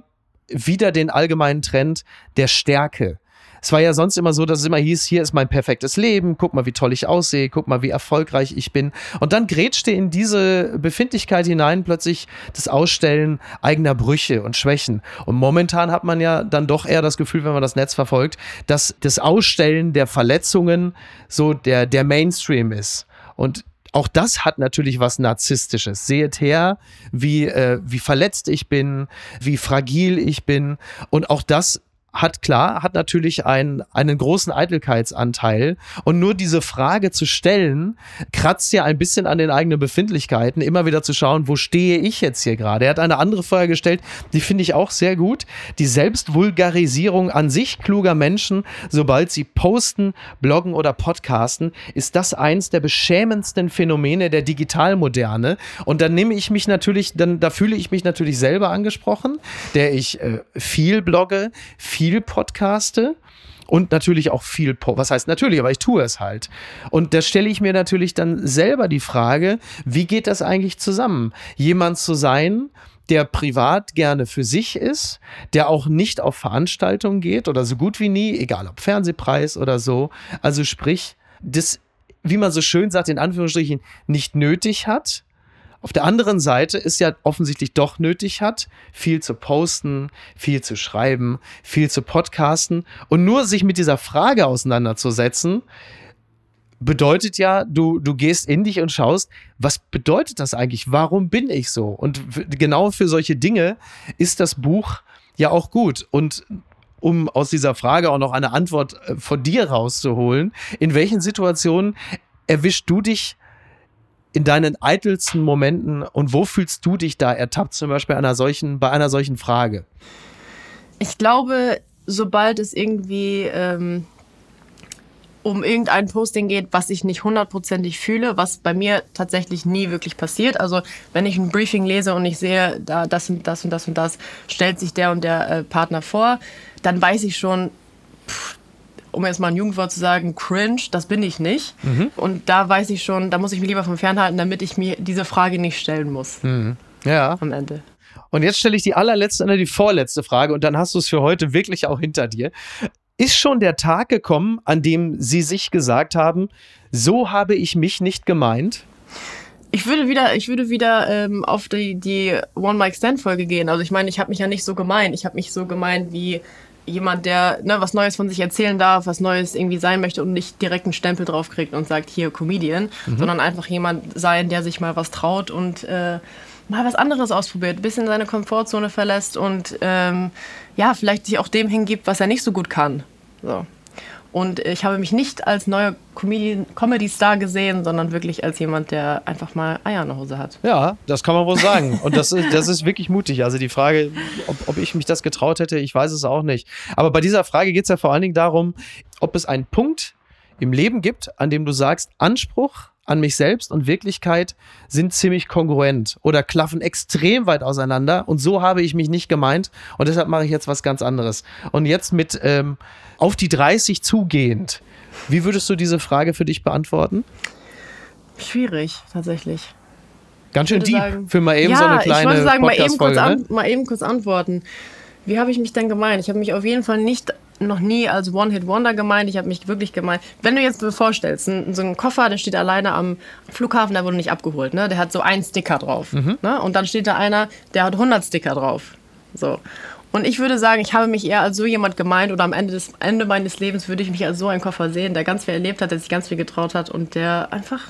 wieder den allgemeinen Trend der Stärke. Es war ja sonst immer so, dass es immer hieß, hier ist mein perfektes Leben, guck mal, wie toll ich aussehe, guck mal, wie erfolgreich ich bin. Und dann grätschte in diese Befindlichkeit hinein plötzlich das Ausstellen eigener Brüche und Schwächen. Und momentan hat man ja dann doch eher das Gefühl, wenn man das Netz verfolgt, dass das Ausstellen der Verletzungen so der, der Mainstream ist. Und auch das hat natürlich was Narzisstisches. Seht her, wie, äh, wie verletzt ich bin, wie fragil ich bin. Und auch das hat klar, hat natürlich einen, einen großen Eitelkeitsanteil. Und nur diese Frage zu stellen, kratzt ja ein bisschen an den eigenen Befindlichkeiten, immer wieder zu schauen, wo stehe ich jetzt hier gerade. Er hat eine andere Frage gestellt, die finde ich auch sehr gut. Die Selbstvulgarisierung an sich kluger Menschen, sobald sie posten, bloggen oder podcasten, ist das eins der beschämendsten Phänomene der Digitalmoderne. Und dann nehme ich mich natürlich, dann, da fühle ich mich natürlich selber angesprochen, der ich äh, viel blogge, viel podcaste und natürlich auch viel, was heißt natürlich, aber ich tue es halt. Und da stelle ich mir natürlich dann selber die Frage, wie geht das eigentlich zusammen? Jemand zu sein, der privat gerne für sich ist, der auch nicht auf Veranstaltungen geht oder so gut wie nie, egal ob Fernsehpreis oder so. Also sprich, das, wie man so schön sagt, in Anführungsstrichen, nicht nötig hat, auf der anderen Seite ist ja offensichtlich doch nötig hat, viel zu posten, viel zu schreiben, viel zu podcasten und nur sich mit dieser Frage auseinanderzusetzen, bedeutet ja, du, du gehst in dich und schaust, was bedeutet das eigentlich? Warum bin ich so? Und genau für solche Dinge ist das Buch ja auch gut. Und um aus dieser Frage auch noch eine Antwort äh, von dir rauszuholen, in welchen Situationen erwischst du dich in deinen eitelsten Momenten und wo fühlst du dich da ertappt, zum Beispiel einer solchen, bei einer solchen Frage? Ich glaube, sobald es irgendwie ähm, um irgendein Posting geht, was ich nicht hundertprozentig fühle, was bei mir tatsächlich nie wirklich passiert. Also wenn ich ein Briefing lese und ich sehe, da das und das und das und das stellt sich der und der äh, Partner vor, dann weiß ich schon, pff, um jetzt mal ein Jugendwort zu sagen, cringe, das bin ich nicht. Mhm. Und da weiß ich schon, da muss ich mich lieber vom Fernhalten, damit ich mir diese Frage nicht stellen muss. Mhm. Ja. Am Ende. Und jetzt stelle ich die allerletzte, die vorletzte Frage und dann hast du es für heute wirklich auch hinter dir. Ist schon der Tag gekommen, an dem Sie sich gesagt haben, so habe ich mich nicht gemeint? Ich würde wieder, ich würde wieder ähm, auf die, die One Mike Stand Folge gehen. Also ich meine, ich habe mich ja nicht so gemeint. Ich habe mich so gemeint wie jemand, der ne, was Neues von sich erzählen darf, was Neues irgendwie sein möchte und nicht direkt einen Stempel drauf kriegt und sagt, hier Comedian, mhm. sondern einfach jemand sein, der sich mal was traut und äh, mal was anderes ausprobiert, ein bisschen seine Komfortzone verlässt und ähm, ja, vielleicht sich auch dem hingibt, was er nicht so gut kann. So. Und ich habe mich nicht als neuer Comedy-Star gesehen, sondern wirklich als jemand, der einfach mal Eier in der Hose hat. Ja, das kann man wohl sagen. Und das ist, das ist wirklich mutig. Also die Frage, ob, ob ich mich das getraut hätte, ich weiß es auch nicht. Aber bei dieser Frage geht es ja vor allen Dingen darum, ob es einen Punkt im Leben gibt, an dem du sagst, Anspruch an mich selbst und Wirklichkeit sind ziemlich kongruent oder klaffen extrem weit auseinander. Und so habe ich mich nicht gemeint. Und deshalb mache ich jetzt was ganz anderes. Und jetzt mit ähm, auf die 30 zugehend. Wie würdest du diese Frage für dich beantworten? Schwierig, tatsächlich. Ganz schön deep sagen, für mal eben ja, so eine kleine ich wollte sagen, mal eben, kurz an, ne? mal eben kurz antworten. Wie habe ich mich denn gemeint? Ich habe mich auf jeden Fall nicht noch nie als One-Hit-Wonder gemeint. Ich habe mich wirklich gemeint. Wenn du jetzt dir vorstellst, so ein Koffer, der steht alleine am Flughafen, der wurde nicht abgeholt. Ne? Der hat so einen Sticker drauf. Mhm. Ne? Und dann steht da einer, der hat 100 Sticker drauf. So. Und ich würde sagen, ich habe mich eher als so jemand gemeint oder am Ende, des, Ende meines Lebens würde ich mich als so einen Koffer sehen, der ganz viel erlebt hat, der sich ganz viel getraut hat und der einfach.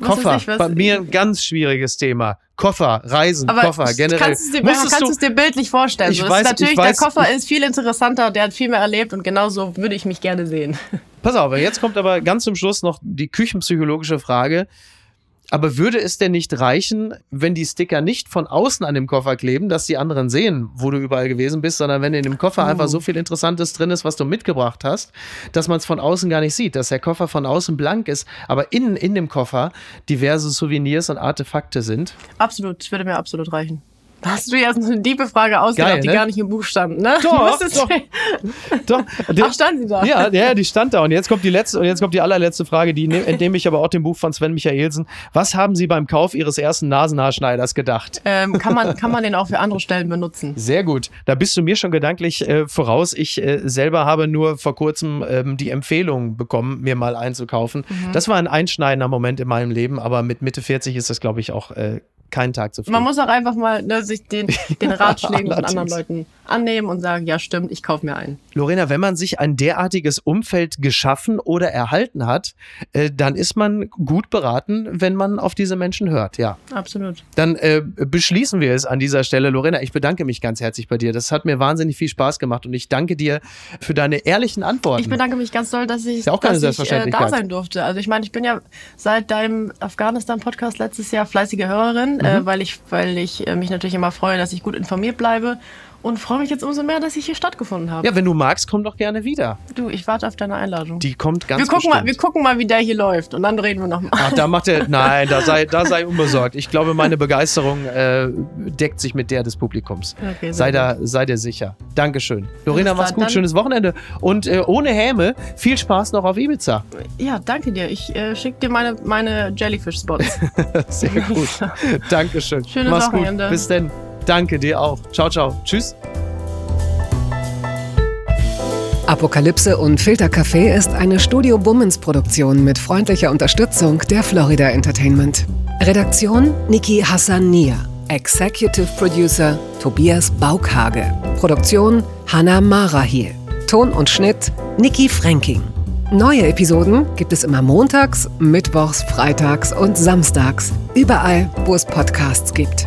Koffer, ich, was, bei mir ein ganz schwieriges Thema. Koffer, Reisen, aber Koffer, generell. Kannst du es dir, dir bildlich vorstellen? Ich so, weiß, natürlich, ich weiß, der Koffer ist viel interessanter, der hat viel mehr erlebt und genauso würde ich mich gerne sehen. Pass auf, jetzt kommt aber ganz zum Schluss noch die küchenpsychologische Frage. Aber würde es denn nicht reichen, wenn die Sticker nicht von außen an dem Koffer kleben, dass die anderen sehen, wo du überall gewesen bist, sondern wenn in dem Koffer oh. einfach so viel Interessantes drin ist, was du mitgebracht hast, dass man es von außen gar nicht sieht, dass der Koffer von außen blank ist, aber innen in dem Koffer diverse Souvenirs und Artefakte sind? Absolut, das würde mir absolut reichen. Hast du jetzt eine diebe Frage ausgedacht, Geil, die ne? gar nicht im Buch stand, ne? Doch, doch. <laughs> Doch, Ach, stand sie da? Ja, ja, die stand da. Und jetzt kommt die letzte, und jetzt kommt die allerletzte Frage, die ne- entnehme ich aber auch dem Buch von Sven Michaelsen. Was haben Sie beim Kauf Ihres ersten Nasenhaarschneiders gedacht? Ähm, kann, man, kann man den auch für andere Stellen benutzen? Sehr gut. Da bist du mir schon gedanklich äh, voraus. Ich äh, selber habe nur vor kurzem ähm, die Empfehlung bekommen, mir mal einzukaufen. Mhm. Das war ein einschneidender Moment in meinem Leben, aber mit Mitte 40 ist das, glaube ich, auch äh, kein Tag zu früh. Man muss auch einfach mal ne, sich den, <laughs> den Ratschlägen von anderen. Leuten annehmen und sagen, ja stimmt, ich kaufe mir einen. Lorena, wenn man sich ein derartiges Umfeld geschaffen oder erhalten hat, äh, dann ist man gut beraten, wenn man auf diese Menschen hört, ja. Absolut. Dann äh, beschließen wir es an dieser Stelle. Lorena, ich bedanke mich ganz herzlich bei dir. Das hat mir wahnsinnig viel Spaß gemacht und ich danke dir für deine ehrlichen Antworten. Ich bedanke mich ganz doll, dass ich, ja dass ich äh, da sein durfte. Also ich meine, ich bin ja seit deinem Afghanistan-Podcast letztes Jahr fleißige Hörerin, Mhm. äh, weil ich, weil ich äh, mich natürlich immer freue, dass ich gut informiert bleibe und freue mich jetzt umso mehr, dass ich hier stattgefunden habe. ja, wenn du magst, komm doch gerne wieder. Du, ich warte auf deine Einladung. Die kommt ganz wir, gucken mal, wir gucken mal, wie der hier läuft und dann reden wir nochmal. Ach, da macht er. <laughs> Nein, da sei, da sei unbesorgt. Ich glaube, meine Begeisterung äh, deckt sich mit der des Publikums. Okay, sei, da, sei dir sicher. Dankeschön. Lorena, mach's gut. Schönes Wochenende. Und äh, ohne Häme, viel Spaß noch auf Ibiza. Ja, danke dir. Ich äh, schicke dir meine, meine Jellyfish-Spots. <laughs> Sehr gut. <laughs> Dankeschön. Schönes Mach's gut. Wochenende. Bis denn. Danke dir auch. Ciao, ciao. Tschüss. Apokalypse und Filtercafé ist eine Studio Bummens Produktion mit freundlicher Unterstützung der Florida Entertainment. Redaktion Niki Hassania. Executive Producer Tobias Baukhage. Produktion Hanna Marahiel. Ton und Schnitt Niki Fränking. Neue Episoden gibt es immer montags, mittwochs, freitags und samstags. Überall, wo es Podcasts gibt.